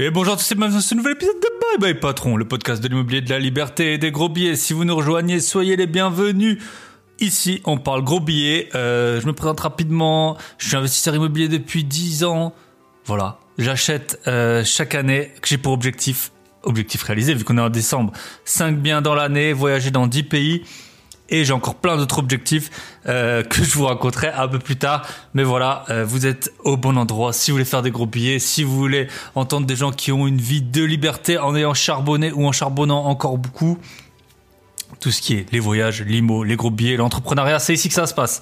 Et bonjour à tous et bienvenue dans ce nouvel épisode de Bye Bye Patron, le podcast de l'immobilier de la liberté et des gros billets. Si vous nous rejoignez, soyez les bienvenus. Ici, on parle gros billets. Euh, je me présente rapidement. Je suis investisseur immobilier depuis 10 ans. Voilà. J'achète euh, chaque année que j'ai pour objectif, objectif réalisé vu qu'on est en décembre, 5 biens dans l'année, voyager dans 10 pays. Et j'ai encore plein d'autres objectifs euh, que je vous raconterai un peu plus tard. Mais voilà, euh, vous êtes au bon endroit. Si vous voulez faire des gros billets, si vous voulez entendre des gens qui ont une vie de liberté en ayant charbonné ou en charbonnant encore beaucoup, tout ce qui est les voyages, l'IMO, les gros billets, l'entrepreneuriat, c'est ici que ça se passe.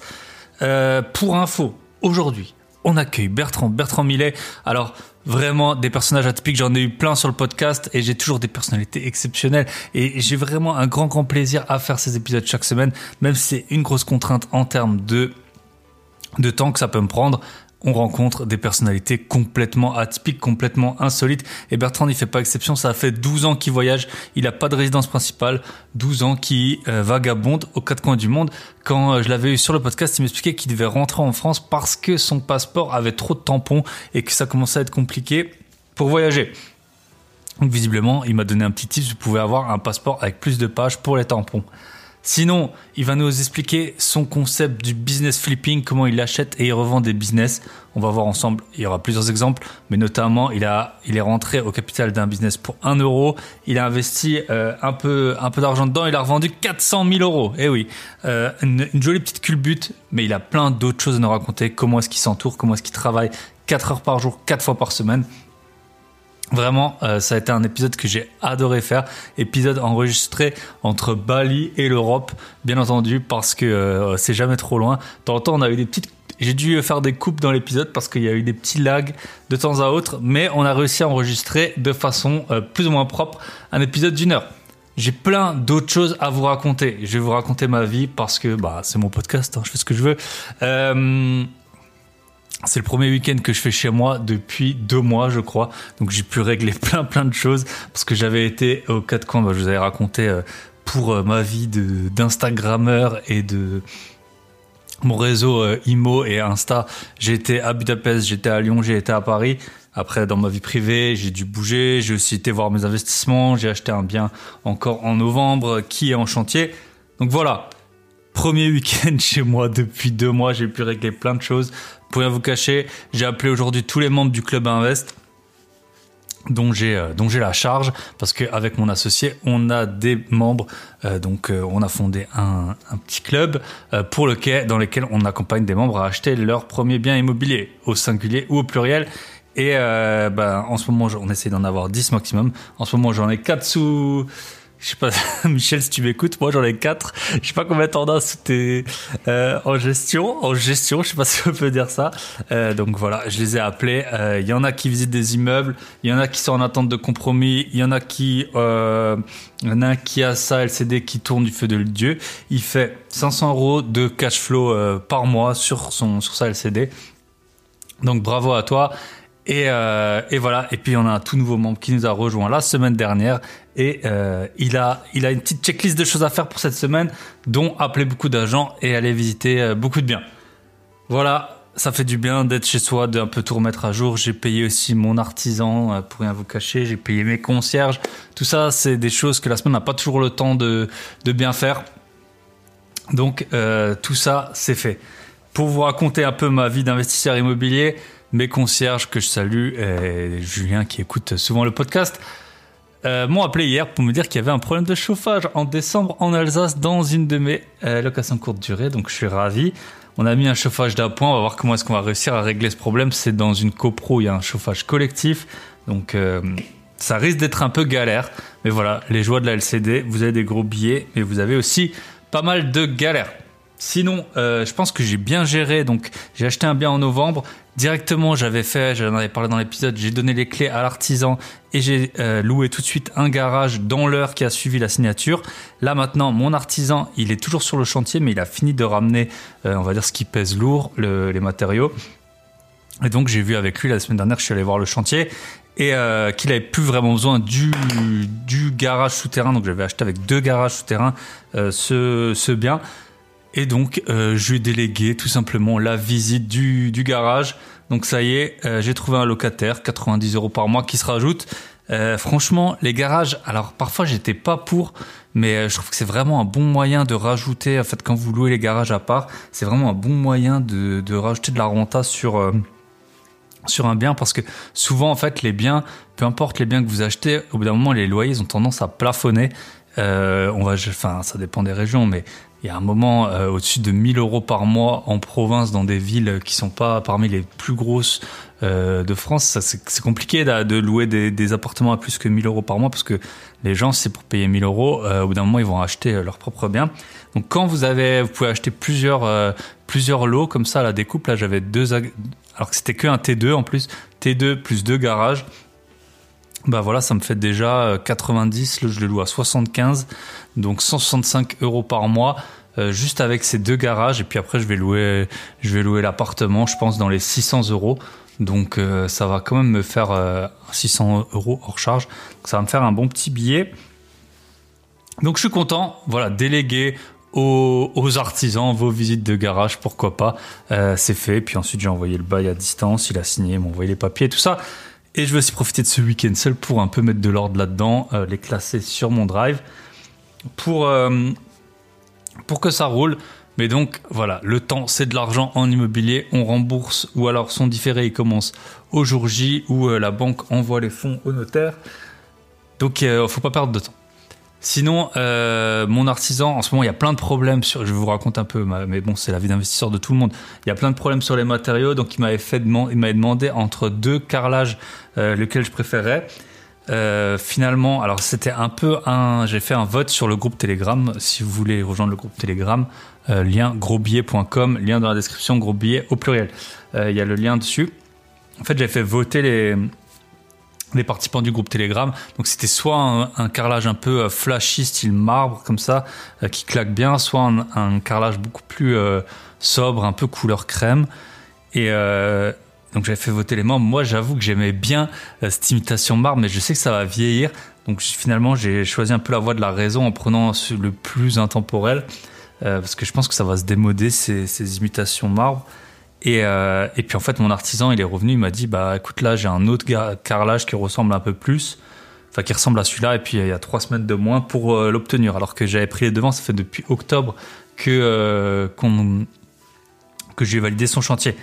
Euh, pour info, aujourd'hui, on accueille Bertrand, Bertrand Millet. Alors, vraiment des personnages atypiques, j'en ai eu plein sur le podcast et j'ai toujours des personnalités exceptionnelles. Et j'ai vraiment un grand grand plaisir à faire ces épisodes chaque semaine, même si c'est une grosse contrainte en termes de de temps que ça peut me prendre on rencontre des personnalités complètement atypiques, complètement insolites. Et Bertrand n'y fait pas exception, ça fait 12 ans qu'il voyage, il n'a pas de résidence principale, 12 ans qu'il euh, vagabonde aux quatre coins du monde. Quand euh, je l'avais eu sur le podcast, il m'expliquait qu'il devait rentrer en France parce que son passeport avait trop de tampons et que ça commençait à être compliqué pour voyager. Donc visiblement, il m'a donné un petit tip, vous pouvez avoir un passeport avec plus de pages pour les tampons. Sinon, il va nous expliquer son concept du business flipping, comment il achète et il revend des business. On va voir ensemble, il y aura plusieurs exemples, mais notamment, il, est rentré au capital d'un business pour 1 euro. Il a investi euh, un peu, un peu d'argent dedans, il a revendu 400 000 euros. Eh oui, euh, une, une, jolie petite culbute, mais il a plein d'autres choses à nous raconter. Comment est-ce qu'il s'entoure, comment est-ce qu'il travaille? 4 heures par jour, 4 fois par semaine. Vraiment, euh, ça a été un épisode que j'ai adoré faire. Épisode enregistré entre Bali et l'Europe, bien entendu, parce que euh, c'est jamais trop loin. Temps on a eu des petites. J'ai dû faire des coupes dans l'épisode parce qu'il y a eu des petits lags de temps à autre, mais on a réussi à enregistrer de façon euh, plus ou moins propre un épisode d'une heure. J'ai plein d'autres choses à vous raconter. Je vais vous raconter ma vie parce que bah, c'est mon podcast, hein, je fais ce que je veux. C'est le premier week-end que je fais chez moi depuis deux mois, je crois. Donc j'ai pu régler plein plein de choses parce que j'avais été aux quatre coins. Bah, je vous avais raconté euh, pour euh, ma vie d'instagrammeur et de mon réseau euh, Imo et Insta. J'ai été à Budapest, j'étais à Lyon, j'ai été à Paris. Après, dans ma vie privée, j'ai dû bouger. J'ai aussi été voir mes investissements. J'ai acheté un bien encore en novembre qui est en chantier. Donc voilà, premier week-end chez moi depuis deux mois. J'ai pu régler plein de choses. Pour rien vous cacher, j'ai appelé aujourd'hui tous les membres du club Invest dont j'ai euh, la charge parce qu'avec mon associé on a des membres euh, donc euh, on a fondé un, petit club pour lequel dans lequel on accompagne des membres à acheter leur premier bien immobilier au singulier ou au pluriel. Et ben, en ce moment on essaie d'en avoir 10 maximum. En ce moment j'en ai 4 sous je sais pas, Michel, si tu m'écoutes, moi j'en ai quatre. Je sais pas combien t'en as t'es euh, en gestion. En gestion, je sais pas si on peut dire ça. Euh, donc voilà, je les ai appelés. Il euh, y en a qui visitent des immeubles, il y en a qui sont en attente de compromis, il y en a qui, euh, y en a un qui a ça LCD qui tourne du feu de Dieu. Il fait 500 euros de cash flow euh, par mois sur son sur sa LCD. Donc bravo à toi. Et, euh, et, voilà. Et puis on a un tout nouveau membre qui nous a rejoint la semaine dernière et euh, il a il a une petite checklist de choses à faire pour cette semaine, dont appeler beaucoup d'agents et aller visiter euh, beaucoup de biens. Voilà, ça fait du bien d'être chez soi, d'un peu tout remettre à jour. J'ai payé aussi mon artisan euh, pour rien vous cacher. J'ai payé mes concierges. Tout ça, c'est des choses que la semaine n'a pas toujours le temps de de bien faire. Donc tout ça, c'est fait. Pour vous raconter un peu ma vie d'investisseur immobilier mes concierges que je salue, et Julien qui écoute souvent le podcast, euh, m'ont appelé hier pour me dire qu'il y avait un problème de chauffage en décembre en Alsace dans une de mes euh, locations courte durée, donc je suis ravi. On a mis un chauffage d'appoint, on va voir comment est-ce qu'on va réussir à régler ce problème. C'est dans une copro, il y a un chauffage collectif, donc euh, ça risque d'être un peu galère. Mais voilà, les joies de la LCD, vous avez des gros billets, mais vous avez aussi pas mal de galères. Sinon, euh, je pense que j'ai bien géré. Donc, j'ai acheté un bien en novembre. Directement, j'avais fait, j'en avais parlé dans l'épisode, j'ai donné les clés à l'artisan et j'ai euh, loué tout de suite un garage dans l'heure qui a suivi la signature. Là maintenant, mon artisan, il est toujours sur le chantier, mais il a fini de ramener, euh, on va dire, ce qui pèse lourd, le, les matériaux. Et donc j'ai vu avec lui la semaine dernière, je suis allé voir le chantier et euh, qu'il avait plus vraiment besoin du, du garage souterrain. Donc j'avais acheté avec deux garages souterrains euh, ce bien. Et donc, euh, je délégué tout simplement la visite du, garage. Donc ça y est, euh, j'ai trouvé un locataire, 90 euros par mois qui se rajoute. Euh, franchement, les garages, alors parfois j'étais pas pour, mais je trouve que c'est vraiment un bon moyen de rajouter, en fait, quand vous louez les garages à part, c'est vraiment un bon moyen de, rajouter de la renta sur, sur un bien parce que souvent, en fait, les biens, peu importe les biens que vous achetez, au bout d'un moment, les loyers ont tendance à plafonner. On va, enfin, ça dépend des régions, mais il y a un moment euh, au-dessus de 1000 euros par mois en province dans des villes qui sont pas parmi les plus grosses euh, de France. C'est, compliqué de, de louer des, des, appartements à plus que 1000 euros par mois parce que les gens, c'est pour payer 1000 euros. Euh, au bout d'un moment, ils vont acheter euh, leur propre bien. Donc, quand vous avez, vous pouvez acheter plusieurs euh, plusieurs lots comme ça à la découpe. Là, j'avais deux, alors que c'était que un T2 en plus, T2 plus deux garages. Bah voilà, ça me fait déjà euh, 90, là je le loue à 75, donc 165 euros par mois, euh, juste avec ces deux garages. Et puis après, je vais louer, je vais louer l'appartement, je pense dans les 600 euros. Donc euh, ça va quand même me faire euh, 600 euros hors charge. Donc, ça va me faire un bon petit billet. Donc je suis content, voilà, délégué aux, artisans vos visites de garage, pourquoi pas. Euh, c'est fait. Puis ensuite j'ai envoyé le bail à distance, il a signé, m'a envoyé les papiers, tout ça. Et je vais aussi profiter de ce week-end seul pour un peu mettre de l'ordre là-dedans, euh, les classer sur mon drive pour, euh, pour que ça roule. Mais donc voilà, le temps c'est de l'argent en immobilier, on rembourse ou alors son différé il commence au jour J où euh, la banque envoie les fonds au notaire. Donc euh, faut pas perdre de temps. Sinon, euh, mon artisan, en ce moment, il y a plein de problèmes sur. Je vous raconte un peu, ma- mais bon, c'est la vie d'investisseur de tout le monde. Il y a plein de problèmes sur les matériaux, donc il m'avait fait il m'avait demandé entre deux carrelages euh, lequel je préférais. Euh, finalement, alors c'était un peu un. J'ai fait un vote sur le groupe Telegram. Si vous voulez rejoindre le groupe Telegram, lien grosbillet.com, lien dans la description, gros billet au pluriel. Il y a le lien dessus. En fait, j'ai fait voter les les participants du groupe Telegram. Donc c'était soit un, carrelage un peu euh, flashy, style marbre, comme ça, euh, qui claque bien, soit un, carrelage beaucoup plus euh, sobre, un peu couleur crème. Et donc j'avais fait voter les membres. Moi, j'avoue que j'aimais bien cette imitation marbre, mais je sais que ça va vieillir. Donc finalement, j'ai choisi un peu la voie de la raison en prenant le plus intemporel, parce que je pense que ça va se démoder ces, ces imitations marbre. Et, euh, et puis en fait, mon artisan, il est revenu, il m'a dit, bah écoute, là, j'ai un autre carrelage qui ressemble un peu plus, enfin qui ressemble à celui-là, et puis il y a trois semaines de moins pour euh, l'obtenir. Alors que j'avais pris les devants, ça fait depuis octobre que euh, qu'on que j'ai validé son chantier.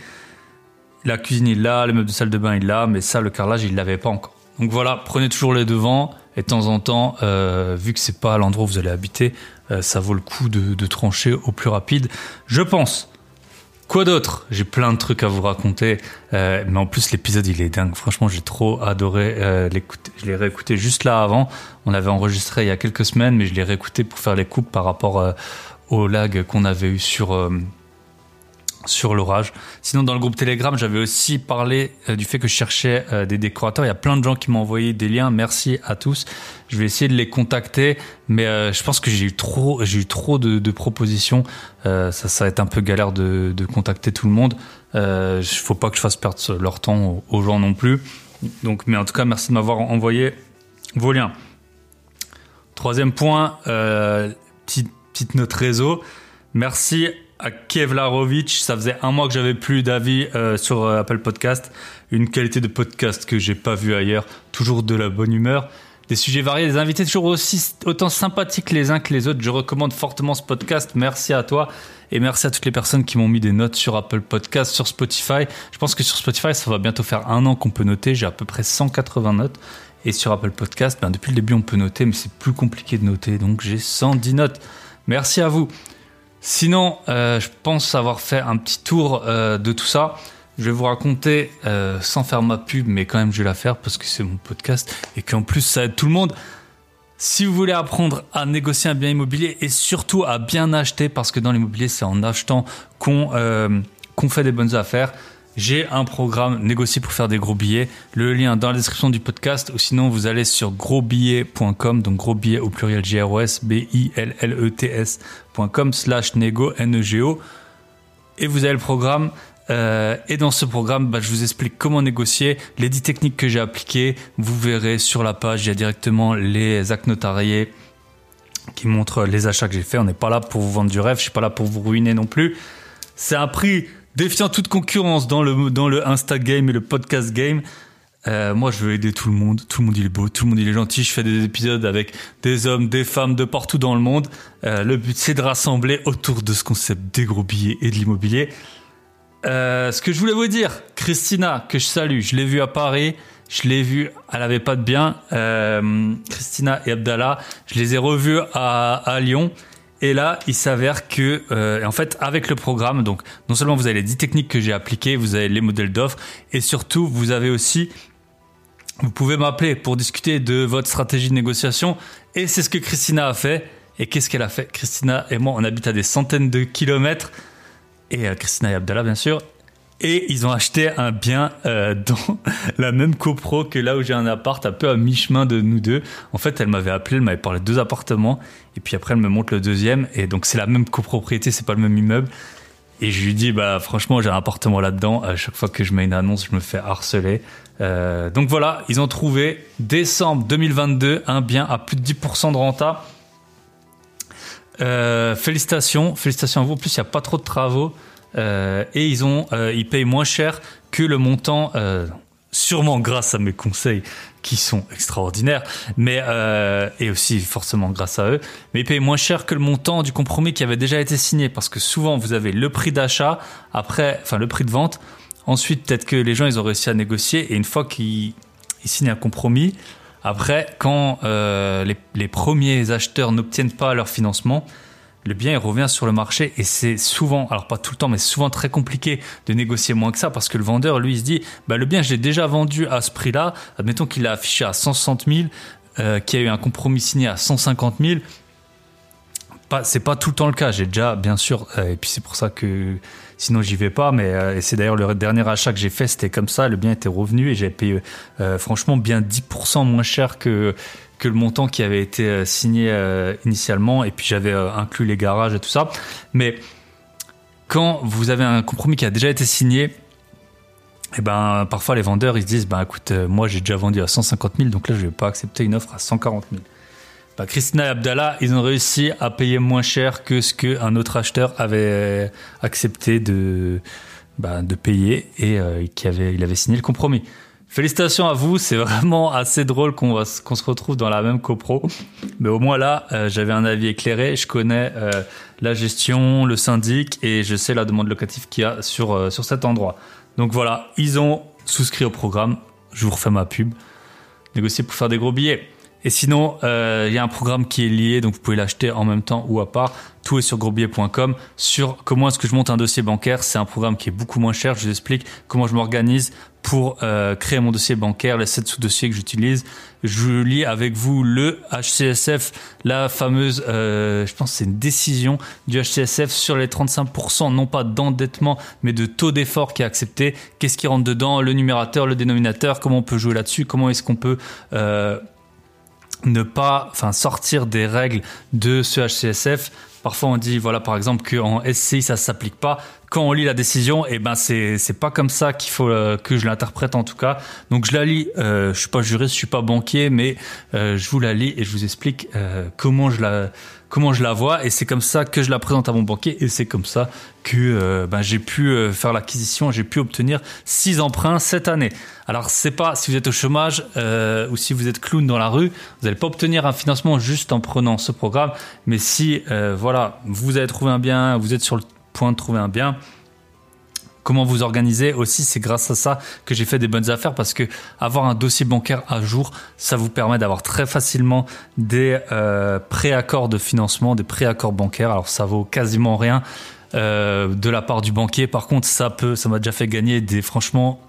La cuisine, il l'a, le meuble de salle de bain, il l'a, mais ça, le carrelage, il l'avait pas encore. Donc voilà, prenez toujours les devants, et de temps en temps, euh, vu que c'est pas l'endroit où vous allez habiter, ça vaut le coup de trancher au plus rapide, je pense. Quoi d'autre? J'ai plein de trucs à vous raconter, euh, mais en plus l'épisode il est dingue. Franchement, j'ai trop adoré euh, l'écouter. Je l'ai réécouté juste là avant. On l'avait enregistré il y a quelques semaines, mais je l'ai réécouté pour faire les coupes par rapport euh, au lag qu'on avait eu sur euh, sur l'orage. Sinon, dans le groupe Telegram, j'avais aussi parlé euh, du fait que je cherchais euh, des décorateurs. Il y a plein de gens qui m'ont envoyé des liens. Merci à tous. Je vais essayer de les contacter, mais euh, je pense que j'ai eu trop, j'ai eu trop de, de propositions. Ça, ça va être un peu galère de, de contacter tout le monde. Il faut pas que je fasse perdre leur temps aux, aux gens non plus. Donc, mais en tout cas, merci de m'avoir envoyé vos liens. Troisième point, petite, petite note réseau. Merci à Kevlarovic. Ça faisait un mois que j'avais plus d'avis euh, sur euh, Apple Podcast. Une qualité de podcast que j'ai pas vu ailleurs. Toujours de la bonne humeur. Des sujets variés, des invités toujours aussi autant sympathiques les uns que les autres. Je recommande fortement ce podcast. Merci à toi et merci à toutes les personnes qui m'ont mis des notes sur Apple Podcast, sur Spotify. Je pense que sur Spotify, ça va bientôt faire un an qu'on peut noter. J'ai à peu près 180 notes. Et sur Apple Podcast, ben depuis le début, on peut noter, mais c'est plus compliqué de noter. Donc j'ai 110 notes. Merci à vous. Sinon, euh, je pense avoir fait un petit tour euh, de tout ça. Je vais vous raconter, euh, sans faire ma pub, mais quand même je vais la faire parce que c'est mon podcast et qu'en plus ça aide tout le monde. Si vous voulez apprendre à négocier un bien immobilier et surtout à bien acheter, parce que dans l'immobilier c'est en achetant qu'on qu'on fait des bonnes affaires, j'ai un programme négocié pour faire des gros billets. Le lien dans la description du podcast ou sinon vous allez sur grosbillets.com, donc gros billets au pluriel G-R-O-S, B-I-L-L-E-T-S.com slash N-E-G-O. Et vous avez le programme. Euh, et dans ce programme, bah, je vous explique comment négocier, les 10 techniques que j'ai appliquées. Vous verrez sur la page, il y a directement les actes notariés qui montrent les achats que j'ai faits. On n'est pas là pour vous vendre du rêve, je suis pas là pour vous ruiner non plus. C'est un prix Défiant toute concurrence dans le, dans le Insta Game et le podcast game, euh, moi, je veux aider tout le monde. Tout le monde, il est beau. Tout le monde, il est gentil. Je fais des épisodes avec des hommes, des femmes de partout dans le monde. Euh, le but, c'est de rassembler autour de ce concept des gros billets et de l'immobilier. Euh, ce que je voulais vous dire, Christina, que je salue, je l'ai vue à Paris. Je l'ai vue, elle avait pas de bien. Euh, Christina et Abdallah, je les ai revus à, à Lyon. Et là, il s'avère que, euh, en fait, avec le programme, donc non seulement vous avez les 10 techniques que j'ai appliquées, vous avez les modèles d'offres, et surtout, vous avez aussi vous pouvez m'appeler pour discuter de votre stratégie de négociation. Et c'est ce que Christina a fait. Et qu'est-ce qu'elle a fait? Christina et moi, on habite à des centaines de kilomètres. Et euh, Christina et Abdallah, bien sûr. Et ils ont acheté un bien euh, dans la même copro que là où j'ai un appart, un peu à mi-chemin de nous deux. En fait, elle m'avait appelé, elle m'avait parlé de deux appartements. Et puis après, elle me montre le deuxième. Et donc, c'est la même copropriété, c'est pas le même immeuble. Et je lui dis, bah franchement, j'ai un appartement là-dedans. À chaque fois que je mets une annonce, je me fais harceler. Euh, donc voilà, ils ont trouvé décembre 2022 un bien à plus de 10% de renta. Euh, félicitations, félicitations à vous. En plus, il n'y a pas trop de travaux euh, et ils ont, ils payent moins cher que le montant, sûrement grâce à mes conseils qui sont extraordinaires, mais et aussi forcément grâce à eux. Mais ils payent moins cher que le montant du compromis qui avait déjà été signé parce que souvent vous avez le prix d'achat après, enfin le prix de vente. Ensuite, peut-être que les gens ils ont réussi à négocier et une fois qu'ils ils signent un compromis, après quand euh, les, les premiers acheteurs n'obtiennent pas leur financement, le bien il revient sur le marché et c'est souvent, alors pas tout le temps, mais souvent très compliqué de négocier moins que ça parce que le vendeur, lui, il se dit, bah, le bien, je l'ai déjà vendu à ce prix-là. Admettons qu'il l'a affiché à 160 000, euh, qu'il y a eu un compromis signé à 150 000. Pas, c'est pas tout le temps le cas. J'ai déjà, bien sûr, euh, et puis c'est pour ça que sinon j'y vais pas. Mais euh, c'est d'ailleurs le dernier achat que j'ai fait, c'était comme ça. Le bien était revenu et j'avais payé euh, franchement bien 10% moins cher que que le montant qui avait été euh, signé initialement. Et puis j'avais inclus les garages et tout ça. Mais quand vous avez un compromis qui a déjà été signé, et ben parfois les vendeurs ils se disent ben écoute moi j'ai déjà vendu à 150 000 donc là je vais pas accepter une offre à 140 000. Ben, Christina et Abdallah ils ont réussi à payer moins cher que ce qu'un autre acheteur avait accepté de ben, de payer et euh, avait il avait signé le compromis. Félicitations à vous, c'est vraiment assez drôle qu'on qu'on se retrouve dans la même copro. Mais au moins là, euh, j'avais un avis éclairé, je connais euh, la gestion, le syndic et je sais la demande locative qu'il y a sur, euh, sur cet endroit. Donc voilà, ils ont souscrit au programme, je vous refais ma pub, négocier pour faire des gros billets. Et sinon, euh, il y a un programme qui est lié, donc vous pouvez l'acheter en même temps ou à part. Tout est sur grosbillet.com. Sur comment est-ce que je monte un dossier bancaire, c'est un programme qui est beaucoup moins cher. Je vous explique comment je m'organise pour euh, créer mon dossier bancaire, les 7 sous-dossiers que j'utilise. Je lis avec vous le HCSF, la fameuse, euh, je pense c'est une décision du HCSF sur les 35%, non pas d'endettement, mais de taux d'effort qui est accepté. Qu'est-ce qui rentre dedans, le numérateur, le dénominateur, comment on peut jouer là-dessus, comment est-ce qu'on peut... Euh, ne pas, enfin, sortir des règles de ce HCSF. Parfois, on dit, voilà, par exemple, qu'en SCI, ça s'applique pas. Quand on lit la décision, et ben, c'est, c'est pas comme ça qu'il faut euh, que je l'interprète, en tout cas. Donc, je la lis. Euh, je suis pas juriste, je suis pas banquier, mais euh, je vous la lis et je vous explique euh, comment je la, comment je la vois. Et c'est comme ça que je la présente à mon banquier. Et c'est comme ça que euh, ben, j'ai pu faire l'acquisition, j'ai pu obtenir six emprunts cette année. Alors c'est pas si vous êtes au chômage euh, ou si vous êtes clown dans la rue, vous n'allez pas obtenir un financement juste en prenant ce programme. Mais si euh, voilà, vous avez trouvé un bien, vous êtes sur le point de trouver un bien, comment vous organiser aussi c'est grâce à ça que j'ai fait des bonnes affaires parce que avoir un dossier bancaire à jour ça vous permet d'avoir très facilement des euh, préaccords de financement des préaccords bancaires alors ça vaut quasiment rien euh, de la part du banquier par contre ça peut ça m'a déjà fait gagner des franchement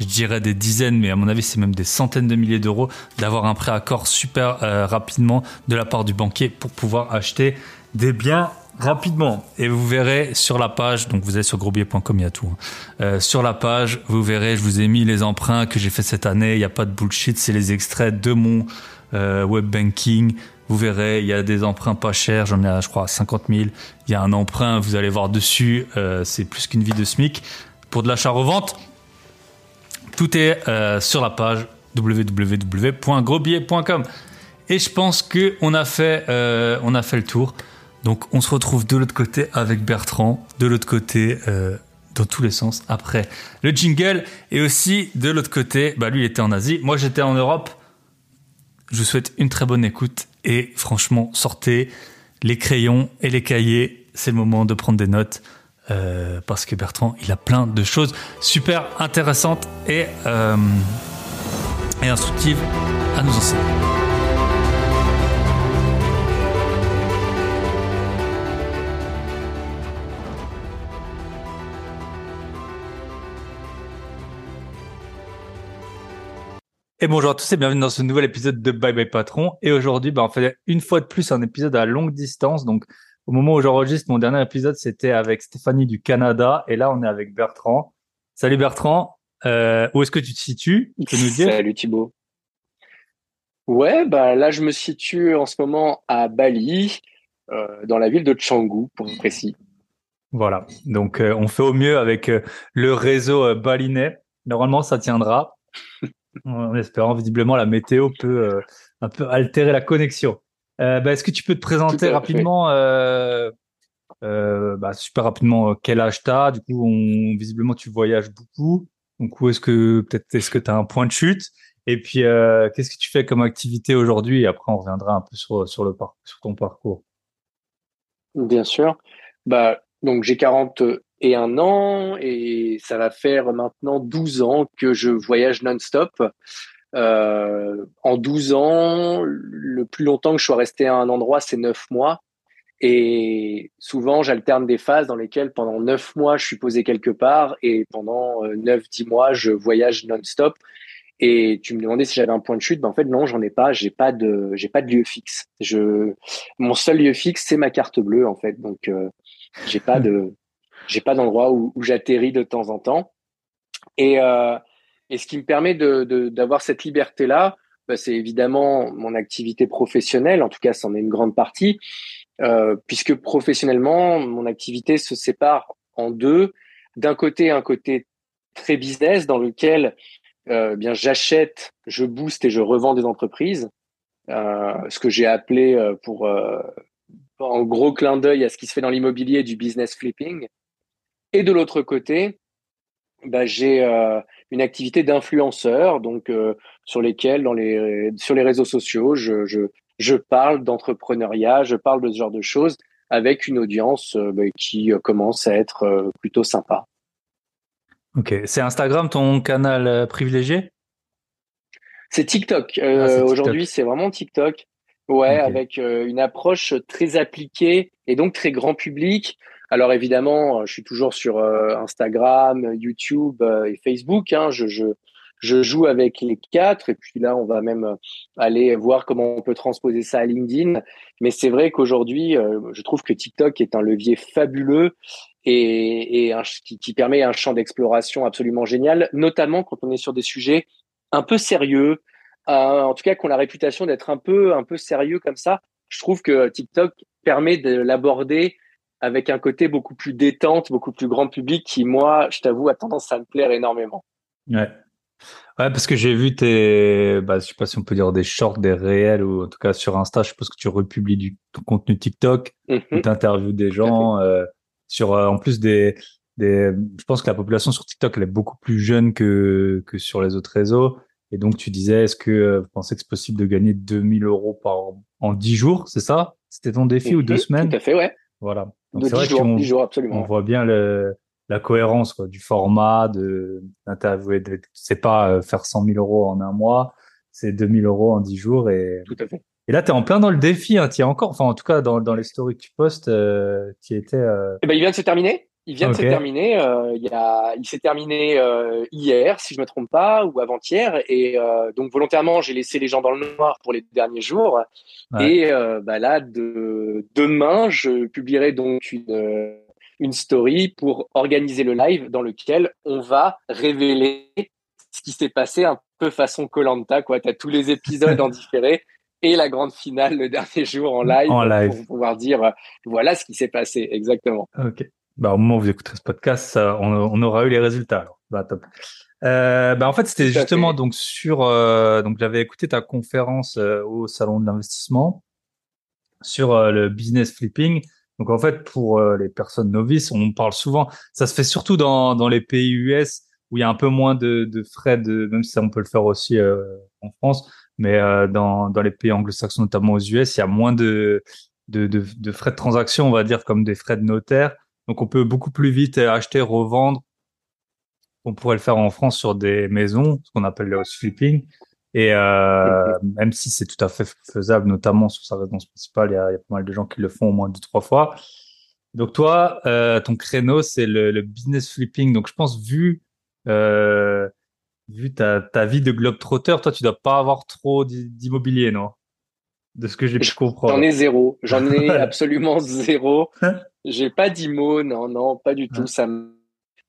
je dirais des dizaines, mais à mon avis, c'est même des centaines de milliers d'euros d'avoir un préaccord super euh, rapidement de la part du banquier pour pouvoir acheter des biens rapidement. Et vous verrez sur la page, donc vous allez sur grosbier.com, il y a tout. hein. Euh, sur la page, vous verrez, je vous ai mis les emprunts que j'ai fait cette année. Il n'y a pas de bullshit, c'est les extraits de mon euh, web banking. Vous verrez, il y a des emprunts pas chers, j'en ai, je crois, 50 000. Il y a un emprunt, vous allez voir dessus, euh, c'est plus qu'une vie de SMIC. Pour de l'achat-revente, tout est euh, sur la page www.grosbillet.com. Et je pense que on a fait, euh, on a fait le tour. Donc on se retrouve de l'autre côté avec Bertrand, de l'autre côté euh, dans tous les sens après le jingle. Et aussi, de l'autre côté, bah, lui, il était en Asie. Moi, j'étais en Europe. Je vous souhaite une très bonne écoute. Et franchement, sortez les crayons et les cahiers. C'est le moment de prendre des notes. Euh, parce que Bertrand, il a plein de choses super intéressantes et, euh, et instructives à nous enseigner. Et bonjour à tous et bienvenue dans ce nouvel épisode de Bye Bye Patron. Et aujourd'hui, bah, on fait une fois de plus un épisode à longue distance. Donc, au moment où j'enregistre mon dernier épisode, c'était avec Stéphanie du Canada. Et là, on est avec Bertrand. Salut Bertrand. Euh, où est-ce que tu te situes? Tu nous dire? Salut Thibaut. Ouais, bah là, je me situe en ce moment à Bali, euh, dans la ville de Canggu, pour être précis. Voilà. Donc, euh, on fait au mieux avec le réseau balinais. Normalement, ça tiendra en espérant visiblement la météo peut euh, un peu altérer la connexion. Euh, bah, Est-ce que tu peux te présenter rapidement, euh, euh, bah, super rapidement, euh, quel âge tu as Du coup, on, visiblement, tu voyages beaucoup. Donc, où est-ce que peut-être est-ce que tu as un point de chute? Et puis, euh, qu'est-ce que tu fais comme activité aujourd'hui? Et après, on reviendra un peu sur sur le par sur ton parcours. Bien sûr. Bah, donc j'ai 40 et un an et ça va faire maintenant 12 ans que je voyage non-stop. Euh, en 12 ans, le plus longtemps que je sois resté à un endroit, c'est 9 mois. Et souvent, j'alterne des phases dans lesquelles pendant 9 mois, je suis posé quelque part et pendant 9-10 mois, je voyage non-stop. Et tu me demandais si j'avais un point de chute. Ben en fait, non, j'en ai pas. J'ai pas de, j'ai pas de lieu fixe. Je, mon seul lieu fixe, c'est ma carte bleue, en fait. Donc, euh, j'ai pas de, j'ai pas d'endroit où, où j'atterris de temps en temps. Et, euh, et ce qui me permet de, d'avoir cette liberté-là, bah, c'est évidemment mon activité professionnelle. En tout cas, c'en est une grande partie, euh, puisque professionnellement, mon activité se sépare en deux. D'un côté, un côté très business dans lequel euh, bien j'achète, je booste et je revends des entreprises, euh, ce que j'ai appelé euh, pour euh, en gros clin d'œil à ce qui se fait dans l'immobilier du business flipping. Et de l'autre côté, bah, j'ai euh, une activité d'influenceur, donc euh, sur lesquels, dans les sur les réseaux sociaux, je je, je parle d'entrepreneuriat, je parle de ce genre de choses avec une audience euh, bah, qui euh, commence à être plutôt sympa. Ok, c'est Instagram ton canal privilégié? C'est TikTok. Ah, c'est TikTok. Aujourd'hui, c'est vraiment TikTok. Ouais, avec euh, une approche très appliquée et donc très grand public. Alors évidemment, euh, je suis toujours sur euh, Instagram, YouTube euh, et Facebook. Hein. Je, je, je joue avec les quatre et puis là, on va même aller voir comment on peut transposer ça à LinkedIn. Mais c'est vrai qu'aujourd'hui, je trouve que TikTok est un levier fabuleux et, et un, qui, qui permet un champ d'exploration absolument génial, notamment quand on est sur des sujets un peu sérieux, euh, en tout cas qui ont la réputation d'être un peu un peu sérieux comme ça. Je trouve que TikTok permet de l'aborder avec un côté beaucoup plus détente, beaucoup plus grand public qui, moi, je t'avoue, a tendance à me plaire énormément. Ouais. Ouais, parce que j'ai vu tes, bah, je sais pas si on peut dire des shorts, des réels, ou en tout cas sur Insta, je suppose que tu republies du ton contenu TikTok, Mhm. tu interviews des gens, euh, sur, euh, en plus des, des, je pense que la population sur TikTok, elle est beaucoup plus jeune que, que sur les autres réseaux. Et donc, tu disais, est-ce que euh, vous pensez que c'est possible de gagner 2000 euros par, en 10 jours, c'est ça? C'était ton défi ou deux Mhm. semaines? Tout à fait, ouais. Voilà. Donc, De c'est vrai 10 jours, qu'on- 10 jours, on absolument. voit bien le, la cohérence quoi, du format, de d'interviewer. de- C'est pas euh, faire 100 000 euros en un mois, c'est 2000 euros en 10 jours. Et, Tout à fait. et là, tu es en plein dans le défi. Hein, tu es encore, enfin, en tout cas, dans, dans les stories que tu postes, euh, tu étais. euh, Eh ben, il vient de se terminer. Il vient de se terminer. euh, il, a, il s'est terminé euh, hier, si je me trompe pas, ou avant-hier. Et euh, donc volontairement, j'ai laissé les gens dans le noir pour les derniers jours. Ouais. Et euh, bah là, de, demain, je publierai donc une, une story pour organiser le live dans lequel on va révéler ce qui s'est passé un peu façon Colanta. Quoi, t'as tous les épisodes en différé et la grande finale le dernier jour en live, En live. pour pouvoir dire voilà ce qui s'est passé exactement. Ok. Bah, au moment où vous écouterez ce podcast, ça, on, on aura eu les résultats. Alors. Bah, top. Euh, bah, en fait, c'était justement fait. donc sur. euh, donc, j'avais écouté ta conférence euh, au salon de l'investissement sur euh, le business flipping Donc en fait, pour euh, les personnes novices, on parle souvent, ça se fait surtout dans, dans les pays US où il y a un peu moins de, de frais, de, même si on peut le faire aussi euh, en France, mais euh, dans, dans les pays anglo-saxons, notamment aux US, il y a moins de, de, de, de, frais de transaction, on va dire, comme des frais de notaire. Donc on peut beaucoup plus vite acheter, revendre. On pourrait le faire en France sur des maisons, ce qu'on appelle le house flipping. Et euh, même si c'est tout à fait faisable, notamment sur sa résidence principale, il y, a, il y, a, pas mal de gens qui le font au moins deux trois fois. Donc toi, euh, ton créneau c'est le, le, business flipping. Donc je pense vu euh, vu ta, ta vie de globe-trotteur, toi tu dois pas avoir trop d'immobilier, non? De ce que j'ai pu comprendre. J'en ai zéro. J'en ai absolument zéro. J'ai pas d'IMO, non, non, pas du tout. Ça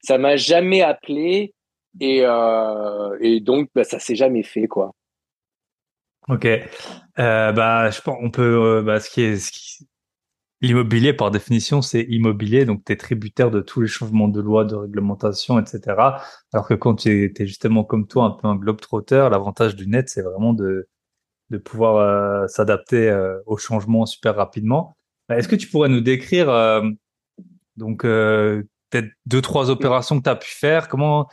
ça m'a jamais appelé. Et, euh, et donc, bah, ça s'est jamais fait, quoi. Ok. Euh, bah, je pense, on peut, euh, bah, ce qui est, ce qui, l'immobilier, par définition, c'est immobilier, donc tu es tributaire de tous les changements de loi, de réglementation, etc. Alors que quand tu es, justement comme toi, un peu un globe-trotteur, l'avantage du net, c'est vraiment de, de pouvoir euh, s'adapter euh, aux changements super rapidement. Est-ce que tu pourrais nous décrire, euh, donc, peut-être deux, trois opérations que tu as pu faire, comment,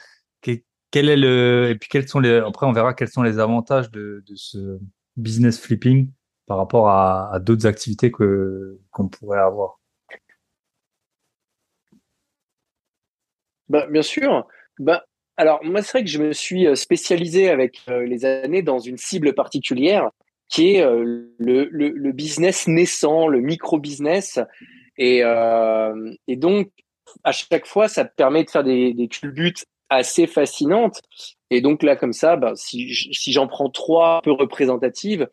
quel est le et puis quels sont les après on verra quels sont les avantages de, ce business flipping par rapport à, d'autres activités que qu'on pourrait avoir? Bah, bien sûr. Bah, alors moi c'est vrai que je me suis euh, spécialisé avec euh, les années dans une cible particulière qui est euh, le, le, le, business naissant, le micro business et, euh, et donc à chaque fois ça permet de faire des, des culbutes assez fascinante. Et donc là, comme ça, bah, si, si j'en prends trois peu représentatives,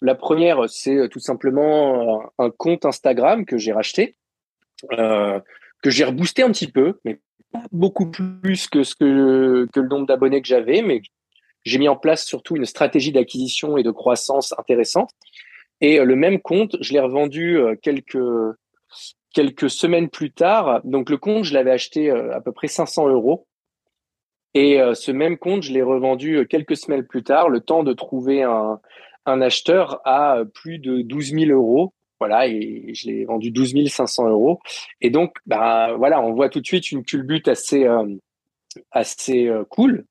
la première, c'est euh, tout simplement euh, un compte Instagram que j'ai racheté, euh, que j'ai reboosté un petit peu, mais pas beaucoup plus que ce que, que le nombre d'abonnés que j'avais, mais j'ai mis en place surtout une stratégie d'acquisition et de croissance intéressante. Et le même compte, je l'ai revendu quelques quelques semaines plus tard. Donc le compte, je l'avais acheté à peu près 500 euros. Et euh, ce même compte, je l'ai revendu euh, quelques semaines plus tard, le temps de trouver un, un acheteur à euh, plus de 12 000 euros. Voilà, et je l'ai vendu 12 500 euros. Et donc, bah, voilà, on voit tout de suite une culbute assez, assez cool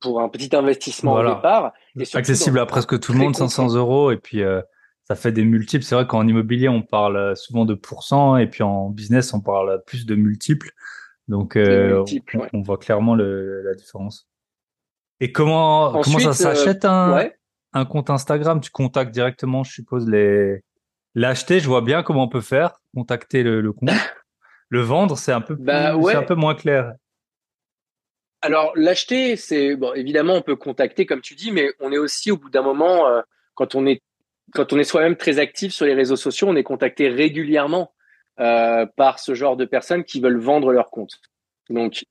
pour un petit investissement au départ. Et Accessible à presque tout le monde, 500 euros. Et puis, ça fait des multiples. C'est vrai qu'en immobilier, on parle souvent de pourcents. Et puis en business, on parle plus de multiples. Donc, euh, on, voit clairement le, la différence. Et comment, comment ça s'achète un, un compte Instagram? Tu contactes directement, je suppose, les l'acheter. Je vois bien comment on peut faire. Contacter le, le compte. le vendre, c'est un peu bah, un peu moins clair. Alors l'acheter, c'est bon, évidemment on peut contacter comme tu dis, mais on est aussi au bout d'un moment euh, quand on est quand on est soi-même très actif sur les réseaux sociaux, on est contacté régulièrement euh, par ce genre de personnes qui veulent vendre leur compte. Donc,